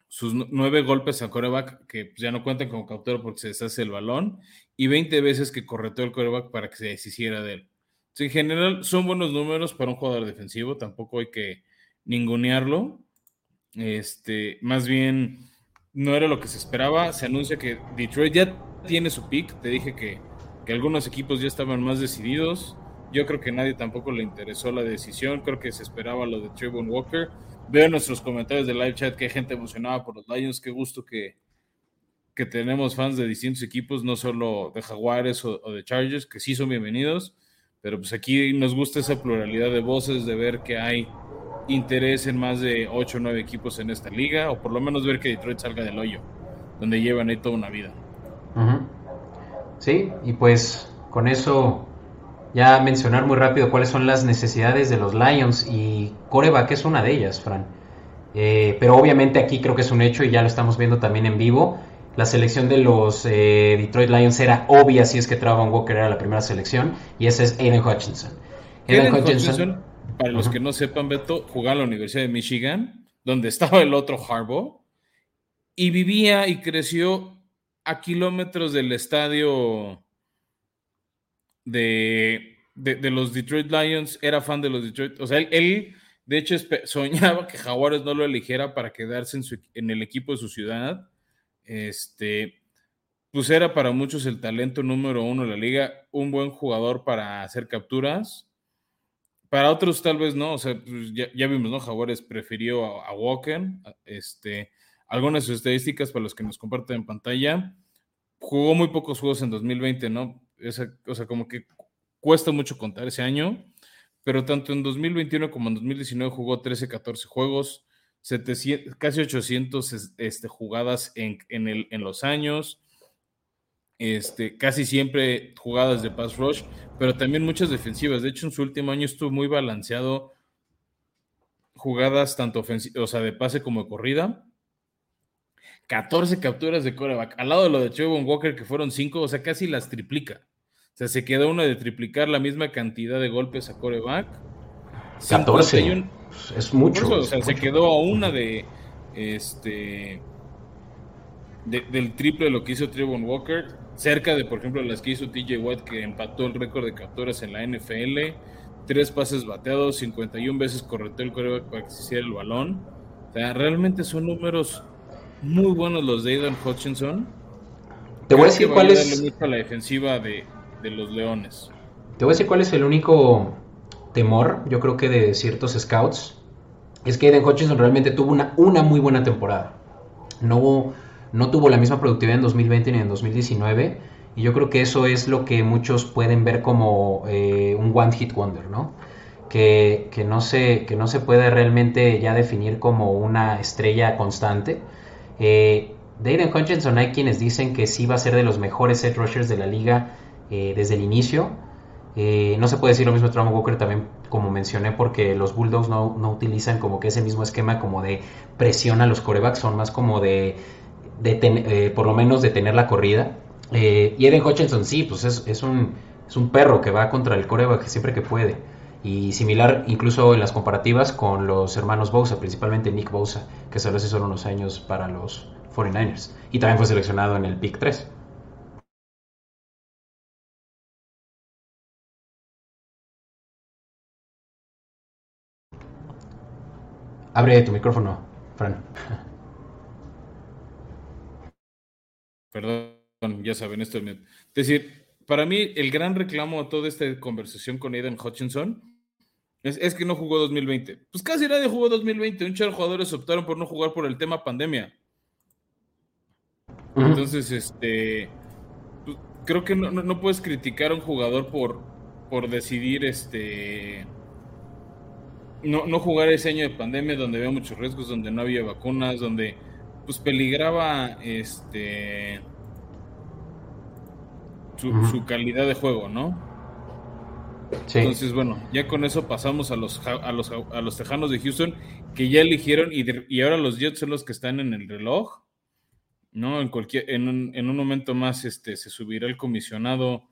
sus nueve golpes a coreback que ya no cuentan como captura porque se deshace el balón y 20 veces que correteó el coreback para que se deshiciera de él. en general son buenos números para un jugador defensivo, tampoco hay que ningunearlo. Este, más bien, no era lo que se esperaba. Se anuncia que Detroit ya tiene su pick. Te dije que, que algunos equipos ya estaban más decididos. Yo creo que nadie tampoco le interesó la decisión. Creo que se esperaba lo de Trayvon Walker. Veo en nuestros comentarios de live chat que hay gente emocionada por los Lions. Qué gusto que, que tenemos fans de distintos equipos, no solo de Jaguares o, o de Chargers, que sí son bienvenidos. Pero pues aquí nos gusta esa pluralidad de voces, de ver que hay interés en más de 8 o 9 equipos en esta liga, o por lo menos ver que Detroit salga del hoyo, donde llevan ahí toda una vida. Sí, y pues con eso ya mencionar muy rápido cuáles son las necesidades de los Lions y coreback es una de ellas, Fran. Eh, pero obviamente aquí creo que es un hecho y ya lo estamos viendo también en vivo. La selección de los eh, Detroit Lions era obvia si es que Travon Walker era la primera selección y ese es Aiden Hutchinson. Aiden, Hutchinson para los que no sepan, Beto, jugaba en la Universidad de Michigan, donde estaba el otro Harbaugh, y vivía y creció a kilómetros del estadio de, de, los Detroit Lions, era fan de los Detroit, o sea, él, de hecho soñaba que Jaguares no lo eligiera para quedarse en, el equipo de su ciudad. Este, pues era para muchos el talento número uno de la liga, un buen jugador para hacer capturas para otros tal vez no, o sea, pues, ya, vimos, ¿no? Jaguares prefirió a, Walker, este, algunas de sus estadísticas para los que nos comparten en pantalla, jugó muy pocos juegos en 2020, ¿no? o sea, como que cuesta mucho contar ese año, pero tanto en 2021 como en 2019 jugó 13, 14 juegos, 700, casi 800 este, jugadas en, en, el, en los años, este, casi siempre jugadas de pass rush, pero también muchas defensivas. De hecho, en su último año estuvo muy balanceado jugadas tanto o sea, de pase como de corrida. 14 capturas de coreback. Al lado de lo de Trevor Walker, que fueron 5, o sea, casi las triplica. O sea, se quedó una de triplicar la misma cantidad de golpes a coreback. 14. es mucho. o sea, se quedó a una de este del triple de lo que hizo Trevor Walker cerca de, por ejemplo, las que hizo TJ Watt, que empató el récord de capturas en la NFL, tres pases bateados, 51 veces correteó el coreback para que se hiciera el balón. O sea, realmente son números muy buenos los de Aidan Hutchinson. Te voy a decir cuál es. la defensiva de, de los Leones. Te voy a decir cuál es el único temor, yo creo que de ciertos scouts, es que Aiden Hutchinson realmente tuvo una, una muy buena temporada. No hubo no tuvo la misma productividad en 2020 ni en 2019. Y yo creo que eso es lo que muchos pueden ver como eh, un one hit wonder, ¿no? Que, no se, que no se puede realmente ya definir como una estrella constante. Eh, Dayton Hutchinson hay quienes dicen que sí va a ser de los mejores set rushers de la liga eh, desde el inicio. Eh, no se puede decir lo mismo de Trauma Walker también, como mencioné, porque los Bulldogs no, no, utilizan como que ese mismo esquema como de presión a los corebacks, son más como de de eh, por lo menos de tener la corrida. Y Eden Hutchinson sí, pues es, un, es un perro que va contra el coreback siempre que puede. Y similar incluso en las comparativas con los hermanos Bosa, principalmente Nick Bosa, que se lo hace solo unos años para los 49ers. Y también fue seleccionado en el pick 3. Abre tu micrófono, Fran. Perdón, ya saben, esto es decir, para mí el gran reclamo a toda esta conversación con Aiden Hutchinson es, que no jugó 2020. Pues casi nadie jugó 2020. Un char de jugadores optaron por no jugar por el tema pandemia. Entonces, este, pues, creo que no, puedes criticar a un jugador por, por decidir, este, no, no jugar ese año de pandemia donde había muchos riesgos, donde no había vacunas, donde pues peligraba este su, calidad de juego, ¿no? Entonces, bueno, ya con eso pasamos a los, a los, a los Tejanos de Houston, que ya eligieron y, y, ahora los Jets son los que están en el reloj, ¿no? En, cualquier, en, un, en un momento más este, se subirá el comisionado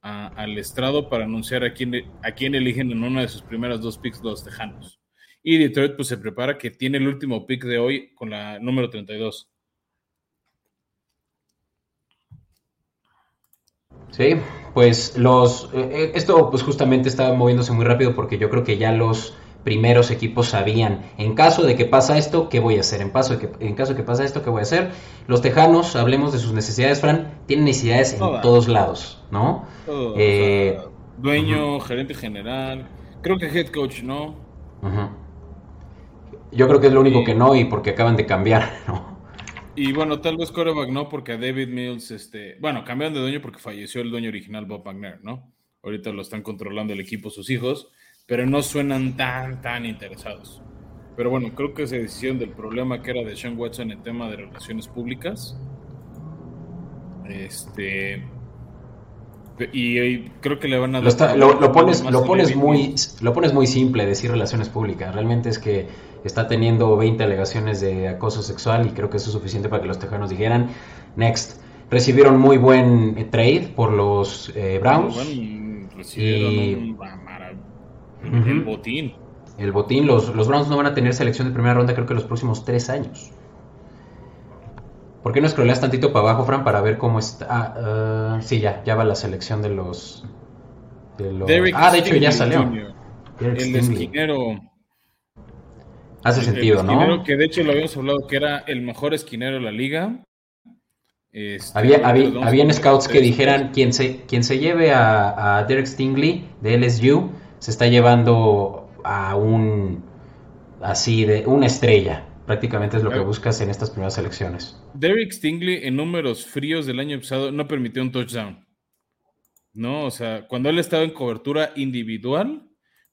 al estrado para anunciar a quién, a quién eligen en una de sus primeras dos picks los Tejanos. Y Detroit pues se prepara que tiene el último pick de hoy con la número 32. Sí, pues los eh, eh, esto pues justamente estaba moviéndose muy rápido porque yo creo que ya los primeros equipos sabían en caso de que pasa esto qué voy a hacer en caso de que en caso de que pasa esto qué voy a hacer los tejanos hablemos de sus necesidades Fran tienen necesidades en todos lados no eh, dueño gerente general creo que head coach no yo creo que es lo único que no y porque acaban de cambiar no y bueno, tal vez coreback no, porque a David Mills, este, bueno, cambiaron de dueño porque falleció el dueño original, Bob McNair, ¿no? Ahorita lo están controlando el equipo, sus hijos, pero no suenan tan, tan interesados. Pero bueno, creo que esa decisión del problema que era de Sean Watson en el tema de relaciones públicas. Este. Y, creo que le van a dar. Lo, pones, lo, pones muy, lo pones muy simple decir relaciones públicas. Realmente es que está teniendo 20 alegaciones de acoso sexual y creo que eso es suficiente para que los tejanos dijeran, next. Recibieron muy buen eh, trade por los eh, Browns. recibieron el botín. El botín, los, los Browns no van a tener selección de primera ronda creo que los próximos tres años. ¿Por qué no escroleas tantito para abajo, Fran, para ver cómo está? Ah, ah, sí, ya, ya va la selección de los... ah, de hecho ya salió. El esquinero Hace sentido, ¿no? Que de hecho lo habíamos hablado que era el mejor esquinero de la liga. Este, había, había, scouts que dijeran quien se, quien se lleve a, Derek Stingley de LSU se está llevando a un así de una estrella. Prácticamente es lo que buscas en estas primeras elecciones. Derek Stingley en números fríos del año pasado no permitió un touchdown. No, o sea, cuando él estaba en cobertura individual,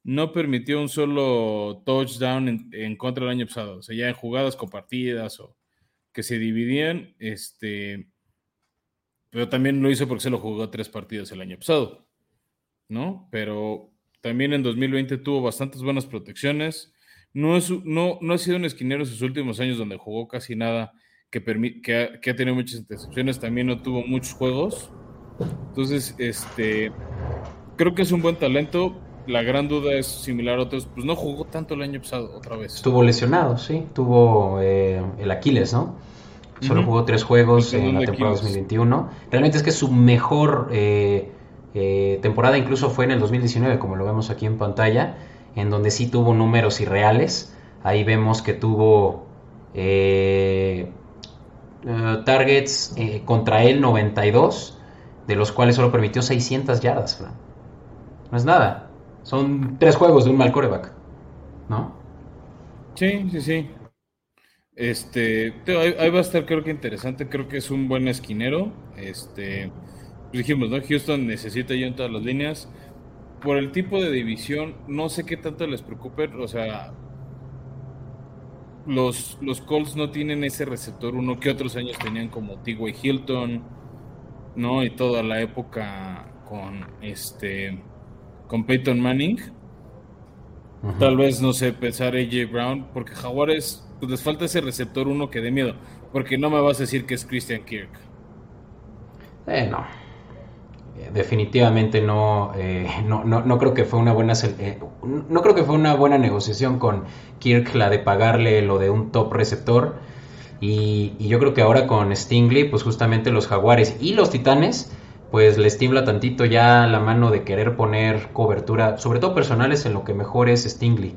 no permitió un solo touchdown en, contra del año pasado. O sea, ya en jugadas compartidas o que se dividían, este, pero también lo hizo porque se lo jugó tres partidos el año pasado, ¿no? Pero también en 2020 tuvo bastantes buenas protecciones. No, es, no, no ha sido un esquinero en sus últimos años donde jugó casi nada, que, que, ha, tenido muchas intercepciones, también no tuvo muchos juegos. Entonces, este, creo que es un buen talento, la gran duda es similar a otros, pues no jugó tanto el año pasado otra vez. Estuvo lesionado, sí, tuvo eh, el Aquiles, ¿no? Solo jugó tres juegos en la temporada 2021. Realmente es que su mejor eh, eh, temporada incluso fue en el 2019, como lo vemos aquí en pantalla, en donde sí tuvo números irreales. Ahí vemos que tuvo targets contra él 92, de los cuales solo permitió 600 yardas, No es nada. Son tres juegos de un mal coreback, ¿no? Sí, sí, sí. Este, ahí, va a estar creo que interesante, creo que es un buen esquinero. Este, dijimos, ¿no? Houston necesita yo en todas las líneas. Por el tipo de división, no sé qué tanto les preocupe, o sea, los, los Colts no tienen ese receptor uno que otros años tenían como T.Y. Hilton, ¿no? Y toda la época con este con Peyton Manning. Tal vez, no sé, pensar AJ Brown, porque Jaguares, pues les falta ese receptor uno que dé miedo, porque no me vas a decir que es Christian Kirk. Eh, no. Eh, definitivamente no, eh, no, no, creo que fue una buena eh, no creo que fue una buena negociación con Kirk la de pagarle lo de un top receptor y, y yo creo que ahora con Stingley pues justamente los jaguares y los titanes pues les tiembla tantito ya la mano de querer poner cobertura, sobre todo personales, en lo que mejor es Stingley.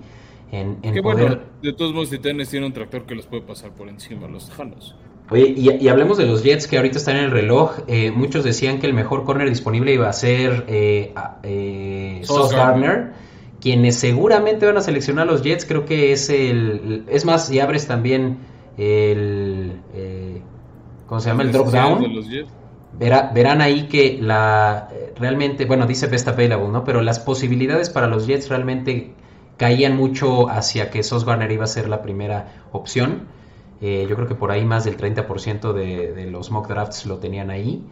En, en poder... de todos modos, Titanes tiene un tractor que los puede pasar por encima, los Janos. Oye, y, hablemos de los Jets que ahorita están en el reloj. Eh, muchos decían que el mejor corner disponible iba a ser eh, eh Sauce Gardner, quienes seguramente van a seleccionar a los Jets. Creo que es el. Es más, y abres también el. Eh, ¿Cómo se llama? El drop down. De los Jets verán ahí que la realmente, bueno, dice best available, ¿no? Pero las posibilidades para los Jets realmente caían mucho hacia que Sos Garner iba a ser la primera opción. Eh, yo creo que por ahí más del 30% de, de los mock drafts lo tenían ahí.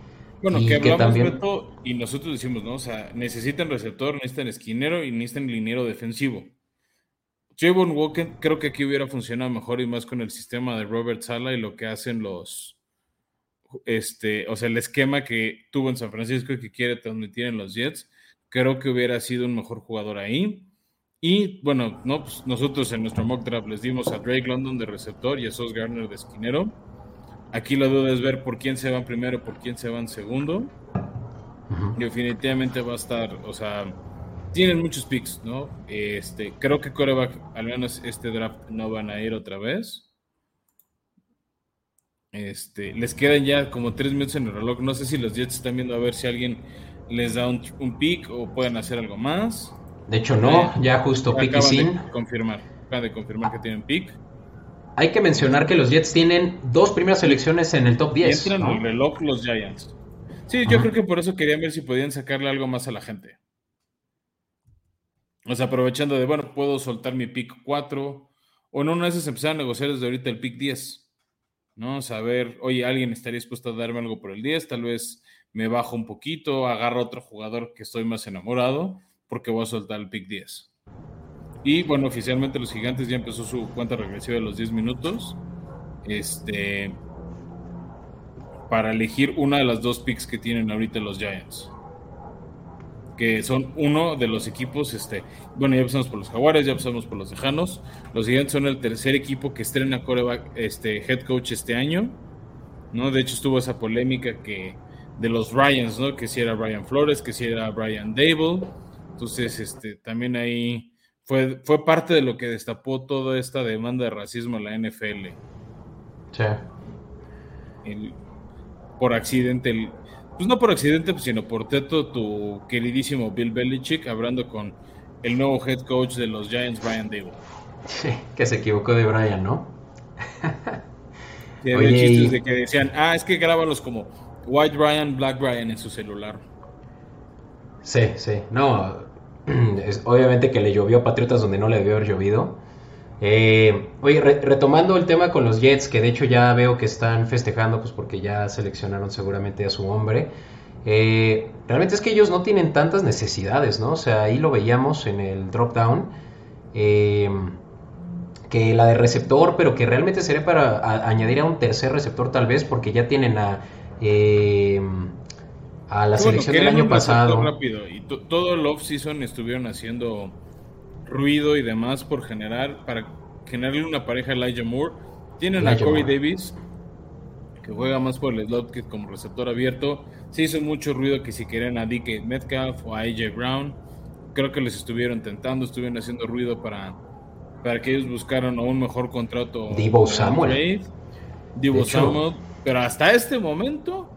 Bueno, y que, también... y nosotros decimos, ¿no? O sea, necesitan receptor, necesitan esquinero y necesitan liniero defensivo. Javon Walker creo que aquí hubiera funcionado mejor y más con el sistema de Robert Sala y lo que hacen los, este, o sea, el esquema que tuvo en San Francisco y que quiere transmitir en los Jets, creo que hubiera sido un mejor jugador ahí. Y bueno, no, pues nosotros en nuestro mock draft les dimos a Drake London de receptor y a Sos Garner de esquinero. Aquí la duda es ver por quién se van primero, por quién se van segundo. Definitivamente va a estar, o sea, tienen muchos picks, ¿no? Este, creo que coreback, al menos este draft, no van a ir otra vez. Este, les quedan ya como tres minutos en el reloj. No sé si los Jets están viendo a ver si alguien les da un, pick o pueden hacer algo más. De hecho, no, ya justo pick y sin. confirmar, acaban de confirmar que tienen pick. Hay que mencionar que los Jets tienen dos primeras selecciones en el top 10. Entran en el reloj los Giants. Sí, yo creo que por eso querían ver si podían sacarle algo más a la gente. O sea, aprovechando de, bueno, puedo soltar mi pick 4, o una de esas empezar a negociar desde ahorita el pick 10. ¿No? Saber, oye, alguien estaría dispuesto a darme algo por el 10, tal vez me bajo un poquito, agarro otro jugador que estoy más enamorado, porque voy a soltar el pick 10. Y bueno, oficialmente los gigantes ya empezó su cuenta regresiva de los 10 minutos. Este. Para elegir una de las dos picks que tienen ahorita los Giants que son uno de los equipos, este, bueno, ya pasamos por los Jaguares, ya pasamos por los Tejanos, los Gigantes son el tercer equipo que estrena coreback, este, head coach este año, ¿no? De hecho estuvo esa polémica que de los Ryans, ¿no? Que si era Brian Flores, que si era Brian Dable, entonces, este, también ahí fue, fue parte de lo que destapó toda esta demanda de racismo en la NFL. Sí. por accidente, el, pues no por accidente, pues, sino por teto, tu queridísimo Bill Belichick hablando con el nuevo head coach de los Giants, Brian Dable. Sí, que se equivocó de Brian, ¿no? Sí, había chistes de que decían, ah, es que grábalos como White Brian, Black Brian en su celular. Sí, sí, no, es, obviamente que le llovió a Patriotas donde no le debió haber llovido. Eh, oye, retomando el tema con los Jets, que de hecho ya veo que están festejando, pues porque ya seleccionaron seguramente a su hombre. Eh, realmente es que ellos no tienen tantas necesidades, ¿no? O sea, ahí lo veíamos en el drop down. Eh, que la de receptor, pero que realmente sería para añadir a un tercer receptor tal vez, porque ya tienen a, a la selección del año pasado. Rápido. Y todo el off-season estuvieron haciendo ruido y demás por generar, para generarle una pareja a Elijah Moore. Tienen a Corey Davis, que juega más por el slot que como receptor abierto. Se hizo mucho ruido que si querían a DK Metcalf o a AJ Brown. Creo que les estuvieron tentando, estuvieron haciendo ruido para, para que ellos buscaran un mejor contrato. Divo Samuel. Divo Samuel. Pero hasta este momento,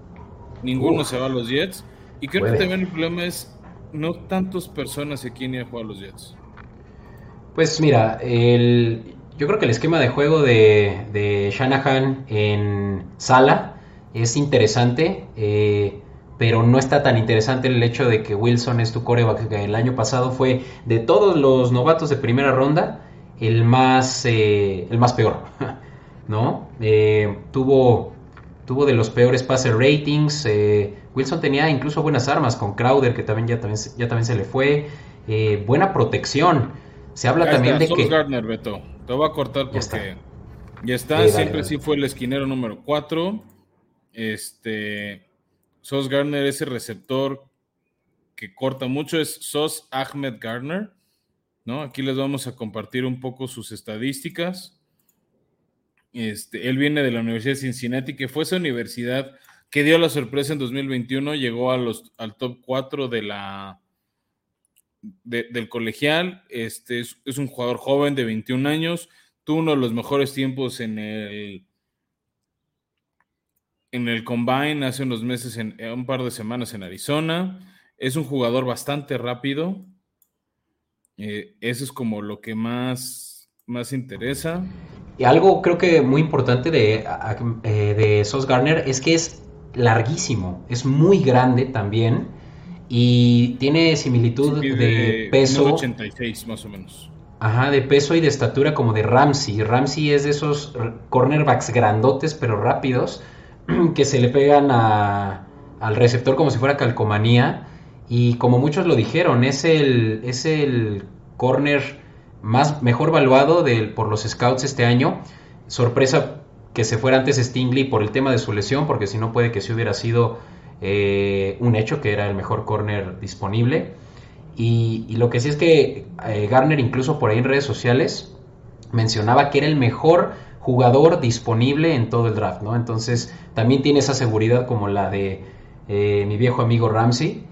ninguno se va a los Jets. Y creo que también el problema es no tantas personas se quieren ir a jugar a los Jets. Pues mira, el, yo creo que el esquema de juego de, de Shanahan en sala es interesante, eh, pero no está tan interesante el hecho de que Wilson es tu coreback, que el año pasado fue de todos los novatos de primera ronda el más, eh, el más peor, ¿no? Eh, tuvo, tuvo de los peores passer ratings, Wilson tenía incluso buenas armas con Crowder, que también ya también, se le fue, buena protección. Se habla también de que. Gardner, Beto. Te voy a cortar porque. Ya está. siempre sí fue el esquinero número 4. Este. Sos Gardner, ese receptor que corta mucho, es Sos Ahmed Gardner. ¿no? Aquí les vamos a compartir un poco sus estadísticas. Este, él viene de la Universidad de Cincinnati, que fue esa universidad que dio la sorpresa en 2021, llegó a los, al top 4 de la, del colegial. Este es, un jugador joven de 21 años. Tuvo uno de los mejores tiempos en el en el combine hace unos meses, en, un par de semanas en Arizona. Es un jugador bastante rápido. Eh, eso es como lo que más, más interesa. Y algo creo que muy importante de, eh, de Sos Garner es que es larguísimo, es muy grande también y tiene similitud de, peso. 86 más o menos. Ajá, de peso y de estatura como de Ramsey. Ramsey es de esos cornerbacks grandotes pero rápidos que se le pegan al receptor como si fuera calcomanía. Y como muchos lo dijeron, es el, es el corner más, mejor valuado por los scouts este año. Sorpresa que se fuera antes Stingley por el tema de su lesión, porque si no puede que si hubiera sido eh, un hecho que era el mejor corner disponible. Y, lo que sí es que eh, Garner incluso por ahí en redes sociales mencionaba que era el mejor jugador disponible en todo el draft, ¿no? Entonces también tiene esa seguridad como la de eh, mi viejo amigo Ramsey.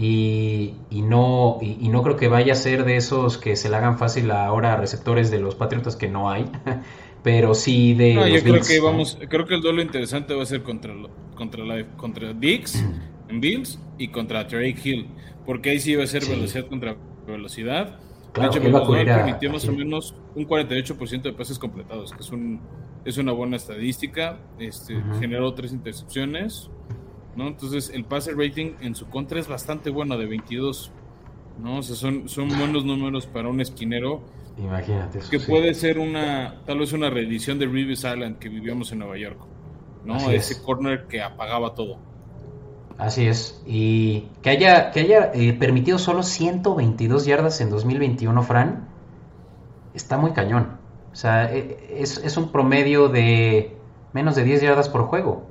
Y, no, y, no creo que vaya a ser de esos que se le hagan fácil ahora a receptores de los Patriotas que no hay. pero sí de. No, yo creo que vamos, creo que el duelo interesante va a ser contra, contra, la, contra Dix en Bills y contra Drake Hill, porque ahí sí va a ser velocidad contra velocidad. Claro, de hecho, permitió más o menos un 48% de pases completados, que es un es una buena estadística. Este, Generó tres intercepciones, ¿no? Entonces el pase rating en su contra es bastante bueno, de 22, ¿no? O sea, son, son buenos números para un esquinero Imagínate Que puede ser una, tal vez una reedición de Reeves Island que vivíamos en Nueva York, ¿no? Ese corner que apagaba todo. Así es. Y que haya, que haya eh, permitido solo 122 yardas en 2021, Fran, está muy cañón. O sea, e, es, un promedio de menos de 10 yardas por juego.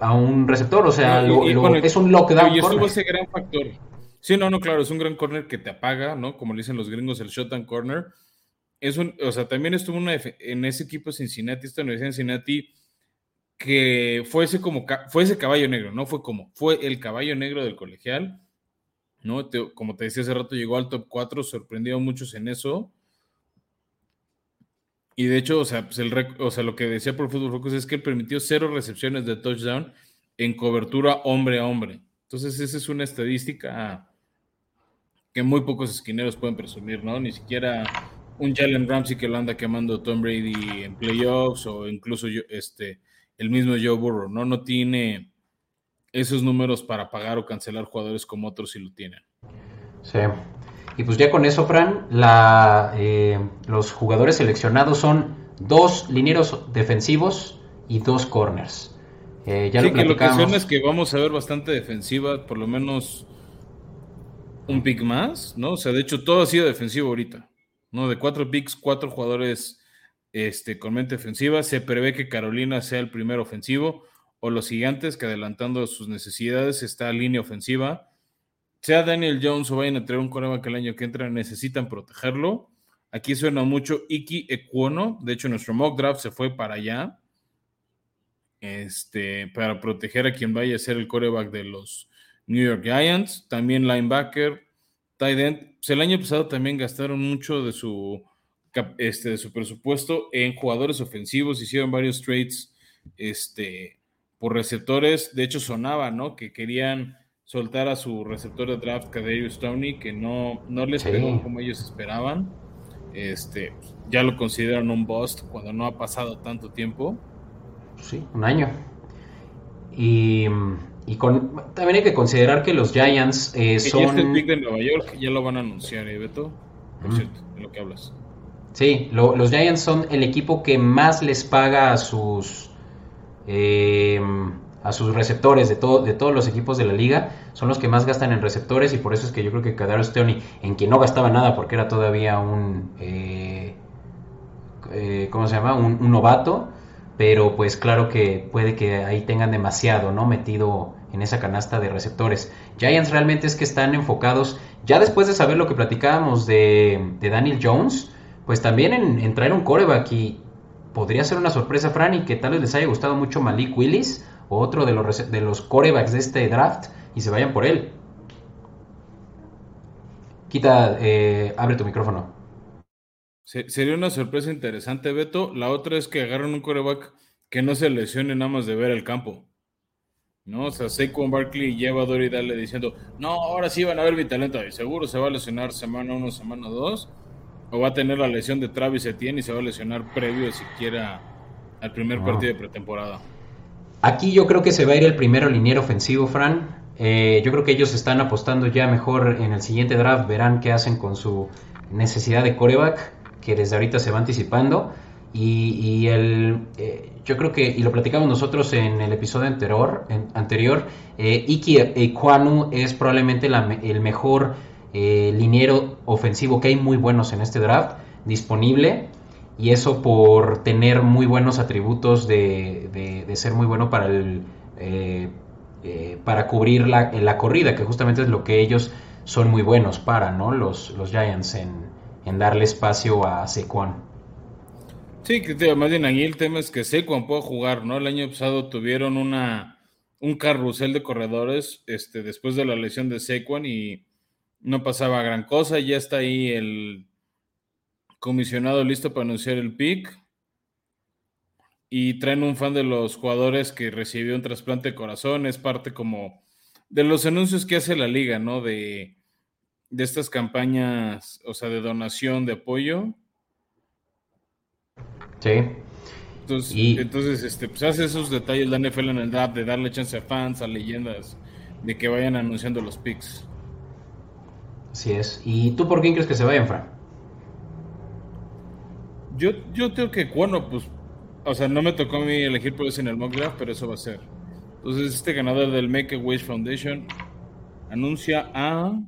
a, un, receptor, o sea, es un lockdown. Y estuvo ese gran factor Sí, no, no, claro, es un gran corner que te apaga, ¿no? Como le dicen los gringos, el shot and corner. Es un, o sea, también estuvo una, en ese equipo Cincinnati, esta Universidad de Cincinnati, que fue ese, como, fue ese caballo negro, ¿no? Fue como, fue el caballo negro del colegial, ¿no? como te decía hace rato, llegó al top 4, sorprendió a muchos en eso. Y de hecho, o sea, pues el, o sea lo que decía por Fútbol Focus es que permitió cero recepciones de touchdown en cobertura hombre a hombre. Entonces, esa es una estadística que muy pocos esquineros pueden presumir, ¿no? Ni siquiera un Jalen Ramsey que lo anda quemando Tom Brady en playoffs o incluso yo, este, el mismo Joe Burrow, ¿no? No tiene esos números para pagar o cancelar jugadores como otros si lo tienen. Sí. Y pues ya con eso, Fran, la, eh, los jugadores seleccionados son dos linieros defensivos y dos corners. Eh, ya sí, lo que lo que suena es que vamos a ver bastante defensiva, por lo menos un pick más, ¿no? O sea, de hecho, todo ha sido defensivo ahorita, ¿no? De cuatro picks, cuatro jugadores este, con mente ofensiva. Se prevé que Carolina sea el primer ofensivo, o los gigantes, que adelantando sus necesidades está línea ofensiva. Sea Daniel Jones o vayan a traer un coreback el año que entra, necesitan protegerlo. Aquí suena mucho Iki Ecuono. De hecho, nuestro mock draft se fue para allá. Este, para proteger a quien vaya a ser el coreback de los New York Giants, también linebacker, tight end. Pues, el año pasado también gastaron mucho de su, este, de su presupuesto en jugadores ofensivos, hicieron varios trades este, por receptores. De hecho, sonaba, ¿no? Que querían soltar a su receptor de draft, Kadarius Tony, que no, no les pegó como ellos esperaban. Este, ya lo consideran un bust cuando no ha pasado tanto tiempo. Sí, un año. Y y también hay que considerar que los Giants eh, son. este pick de Nueva York ya lo van a anunciar, ¿eh, Beto? Por cierto, de lo que hablas. Sí, los Giants son el equipo que más les paga a sus. Eh, a sus receptores de, todo, de todos los equipos de la liga, son los que más gastan en receptores y por eso es que yo creo que Kadarius Stoney, en quien no gastaba nada porque era todavía un, eh, eh, ¿cómo se llama? Un, novato, pero pues claro que puede que ahí tengan demasiado, ¿no? Metido en esa canasta de receptores. Giants realmente es que están enfocados, ya después de saber lo que platicábamos de, Daniel Jones, pues también en, traer un coreback y podría ser una sorpresa, Fran, y que tal vez les haya gustado mucho Malik Willis o otro de los, corebacks de este draft y se vayan por él. Quita, eh, abre tu micrófono. Sería una sorpresa interesante, Beto. La otra es que agarren un coreback que no se lesione nada más de ver el campo. ¿No? O sea, Saquon Barkley lleva a Dory Dale diciendo, no, ahora sí van a ver mi talento. Y seguro se va a lesionar semana uno, semana dos. O va a tener la lesión de Travis Etienne y se va a lesionar previo siquiera al primer partido de pretemporada. Aquí yo creo que se va a ir el primero liniero ofensivo, Fran. Eh, yo creo que ellos están apostando ya mejor en el siguiente draft. Verán qué hacen con su necesidad de coreback que desde ahorita se va anticipando. Y, el, eh, yo creo que, y lo platicamos nosotros en el episodio anterior, anterior eh, Iki es probablemente el mejor eh, liniero ofensivo que hay muy buenos en este draft disponible. Y eso por tener muy buenos atributos de, ser muy bueno para el para cubrir la, la, corrida, que justamente es lo que ellos son muy buenos para, ¿no? Los, los Giants en, en darle espacio a Sequan. Sí, que más bien aquí el tema es que Sequan puede jugar, ¿no? El año pasado tuvieron una un carrusel de corredores este, después de la lesión de Saquon y no pasaba gran cosa. Ya está ahí el comisionado listo para anunciar el pick. Y traen un fan de los jugadores que recibió un trasplante de corazón. Es parte como de los anuncios que hace la liga, ¿no? De, de estas campañas, o sea, de donación, de apoyo. Sí. Entonces, entonces este, pues hace esos detalles la NFL en el draft de darle chance a fans, a leyendas, de que vayan anunciando los picks. Así es. ¿Y tú por quién crees que se vayan, Fran? Yo, yo creo que, bueno, pues, o sea, no me tocó a mí elegir por eso en el mock draft, pero eso va a ser. Entonces, este ganador del Make a Wish Foundation anuncia a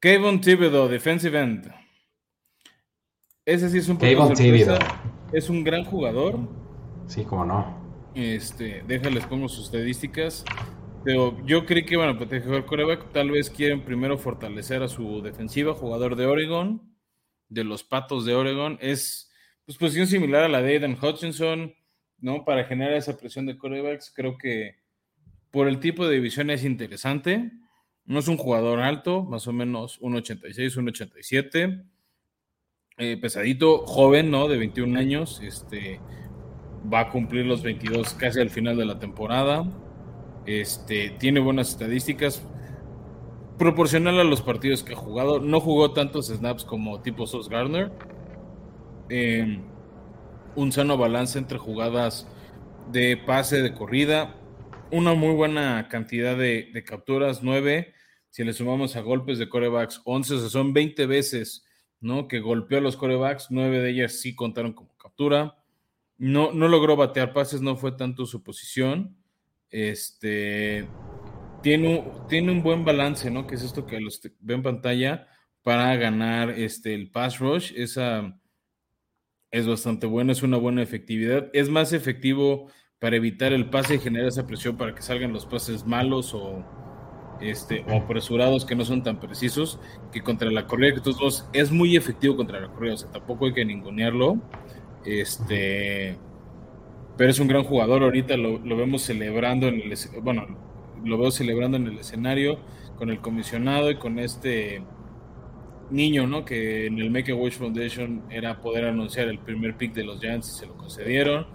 Kevin Thibodeau, defensive end. Ese sí es un Kevin Thibodeau. Es un gran jugador. Sí, cómo no. Este, déjales pongo sus estadísticas. Pero yo creí que iban a proteger al coreback. Tal vez quieren primero fortalecer a su defensiva, jugador de Oregon, de los Patos de Oregon. Es pues, posición similar a la de Aiden Hutchinson, ¿no? Para generar esa presión de corebacks. Creo que por el tipo de división es interesante. No es un jugador alto, más o menos 1.86, 1.87. Eh, pesadito, joven, ¿no? De 21 años. Este, va a cumplir los 22 casi al final de la temporada. Este, tiene buenas estadísticas. Proporcional a los partidos que ha jugado. No jugó tantos snaps como tipo Sos Garner. Eh, un sano balance entre jugadas de pase, de corrida. Una muy buena cantidad de, de capturas, 9 si le sumamos a golpes de corebacks, 11, o sea, son 20 veces, ¿no? Que golpeó a los corebacks, 9 de ellas sí contaron como captura. No, no logró batear pases, no fue tanto su posición. Este tiene tiene un buen balance, ¿no? Que es esto que los ve en pantalla para ganar este, el pass rush. Esa es bastante buena, es una buena efectividad. Es más efectivo para evitar el pase y generar esa presión para que salgan los pases malos o, este, o apresurados que no son tan precisos, que contra la corrida que todos es muy efectivo contra la corrida, o sea, tampoco hay que ningunearlo. Este, pero es un gran jugador, ahorita lo, vemos celebrando en el, bueno, lo veo celebrando en el escenario con el comisionado y con este niño, ¿no? Que en el Make a Wish Foundation era poder anunciar el primer pick de los Giants y se lo concedieron.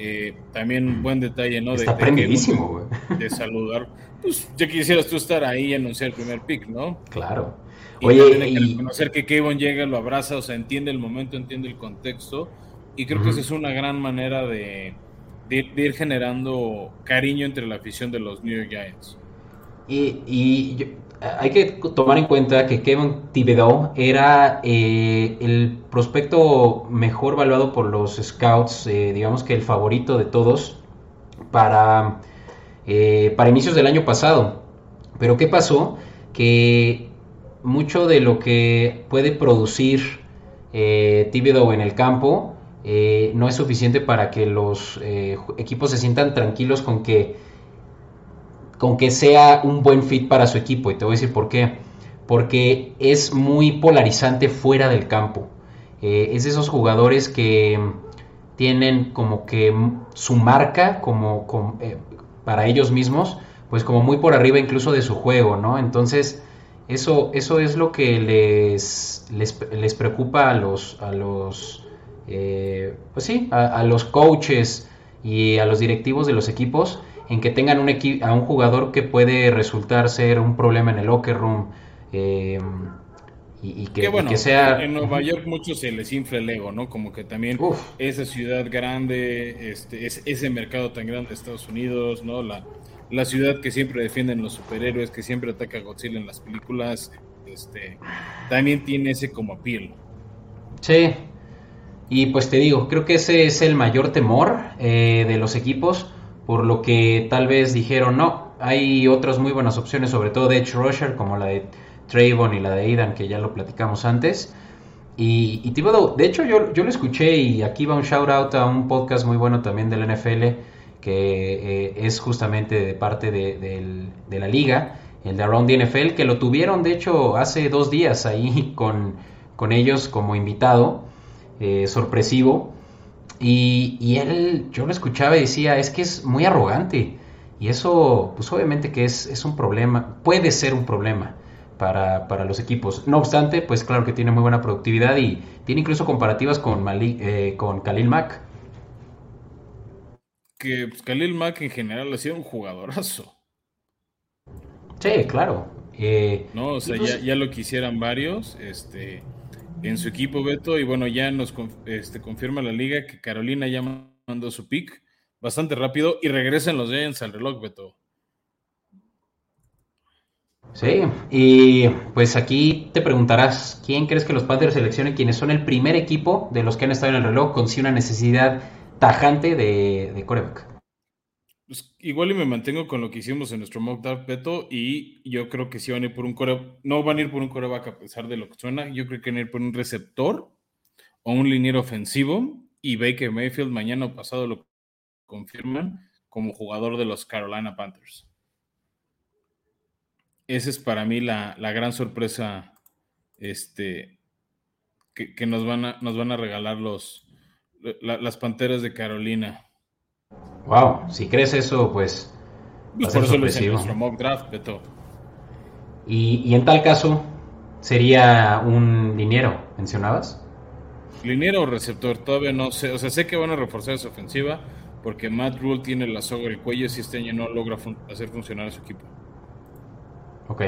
Eh, también un buen detalle, ¿no? de, de, saludar pues ya quisieras tú estar ahí y anunciar el primer pick, ¿no? Claro. Y Oye, y... reconocer que Kevin llega, lo abraza, o sea, entiende el momento, entiende el contexto, y creo que esa es una gran manera de, ir generando cariño entre la afición de los New York Giants. Y, hay que tomar en cuenta que Kevin Thibodeau era eh, el prospecto mejor valuado por los scouts, eh, digamos que el favorito de todos para eh, para inicios del año pasado. Pero ¿qué pasó? Que mucho de lo que puede producir eh, en el campo eh, no es suficiente para que los eh, equipos se sientan tranquilos con que, con que sea un buen fit para su equipo. Y te voy a decir por qué. Porque es muy polarizante fuera del campo. es de esos jugadores que tienen como que su marca como, como para ellos mismos, pues como muy por arriba incluso de su juego, ¿no? Entonces, eso, eso es lo que les, les, preocupa a los, a los eh, pues sí, a, los coaches y a los directivos de los equipos, en que tengan un a un jugador que puede resultar ser un problema en el locker room. Eh, y, que, bueno, sea... En Nueva York mucho se les infla el ego, ¿no? Como que también esa ciudad grande, este, ese mercado tan grande de Estados Unidos, ¿no? La, la ciudad que siempre defienden los superhéroes, que siempre ataca a Godzilla en las películas, este, también tiene ese como appeal. Sí, y pues te digo, creo que ese es el mayor temor eh, de los equipos, por lo que tal vez dijeron, no, hay otras muy buenas opciones, sobre todo de Edge Rusher, como la de Trayvon y la de Aidan, que ya lo platicamos antes. Y, y de hecho yo, yo lo escuché y aquí va un shout out a un podcast muy bueno también del NFL, que eh, es justamente de parte de, la liga, el de Around the NFL, que lo tuvieron de hecho hace dos días ahí con, con ellos como invitado, eh, sorpresivo. Y, él, yo lo escuchaba y decía, es que es muy arrogante. Y eso, pues obviamente que es, es un problema, puede ser un problema para, para, los equipos. No obstante, pues claro que tiene muy buena productividad y tiene incluso comparativas con, eh, con Khalil Mack. Que pues, Khalil Mack en general ha sido un jugadorazo. Sí, claro. Eh, no, o sea, ya, ya, lo quisieran varios este, en su equipo, Beto, y bueno, ya nos este, confirma la liga que Carolina ya mandó su pick bastante rápido y regresan los Giants al reloj, Beto. Sí, y pues aquí te preguntarás, ¿quién crees que los Panthers seleccionen quienes son el primer equipo de los que han estado en el reloj con sí una necesidad tajante de, de coreback? Pues igual y me mantengo con lo que hicimos en nuestro mock draft, Beto, y yo creo que sí van a ir por un coreback, no van a ir por un coreback a pesar de lo que suena, yo creo que van a ir por un receptor o un liniero ofensivo, y Baker Mayfield mañana o pasado lo confirman como jugador de los Carolina Panthers. Esa es para mí la, gran sorpresa este, que, nos, van a, nos van a regalar los, las Panteras de Carolina. Wow, si crees eso, pues. pues por eso lo hice en nuestro mock draft, Beto. Y, y, en tal caso, ¿sería un liniero, mencionabas? Liniero o receptor, todavía no sé. O sea, sé que van a reforzar esa ofensiva porque Matt Rule tiene la soga en el cuello si este año no logra hacer funcionar a su equipo. Ok.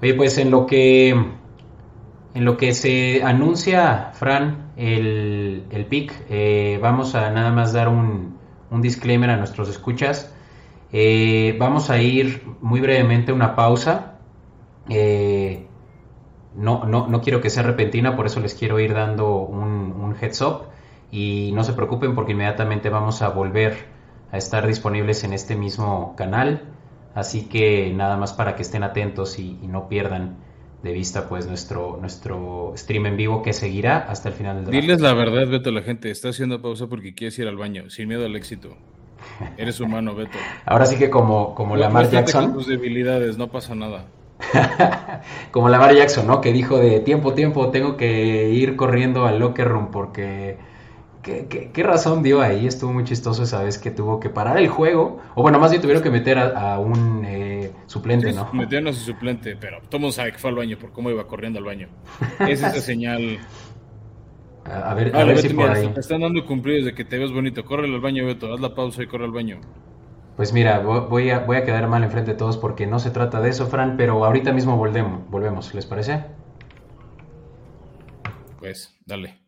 Oye, pues en lo que en lo que se anuncia, Fran, el, el pick, eh, vamos a nada más dar un, un disclaimer a nuestros escuchas. Eh, vamos a ir muy brevemente a una pausa. Eh, no, no, no, quiero que sea repentina, por eso les quiero ir dando un, un heads up. Y no se preocupen porque inmediatamente vamos a volver a estar disponibles en este mismo canal. Así que nada más para que estén atentos y, no pierdan de vista pues nuestro, nuestro stream en vivo que seguirá hasta el final del draft. Diles la verdad, Beto, la gente está haciendo pausa porque quieres ir al baño, sin miedo al éxito. Eres humano, Beto. Ahora sí que como, como Lamar Jackson. tus debilidades, no pasa nada. como Lamar Jackson, ¿no? Que dijo de tiempo, tiempo, tengo que ir corriendo al locker room porque ¿Qué, razón dio ahí? Estuvo muy chistoso esa vez que tuvo que parar el juego. O bueno, más bien tuvieron que meter a, un eh, suplente, ¿no? Metieron a su suplente, pero todo sabe que fue al baño por cómo iba corriendo al baño. Es esa señal. A, ver, a ver si por ahí. Te están dando cumplidos de que te ves bonito. Corre al baño, Beto. Haz la pausa y corre al baño. Pues mira, voy a, voy a quedar mal enfrente de todos porque no se trata de eso, Fran, pero ahorita mismo volvemos, volvemos ¿les parece? Pues, dale.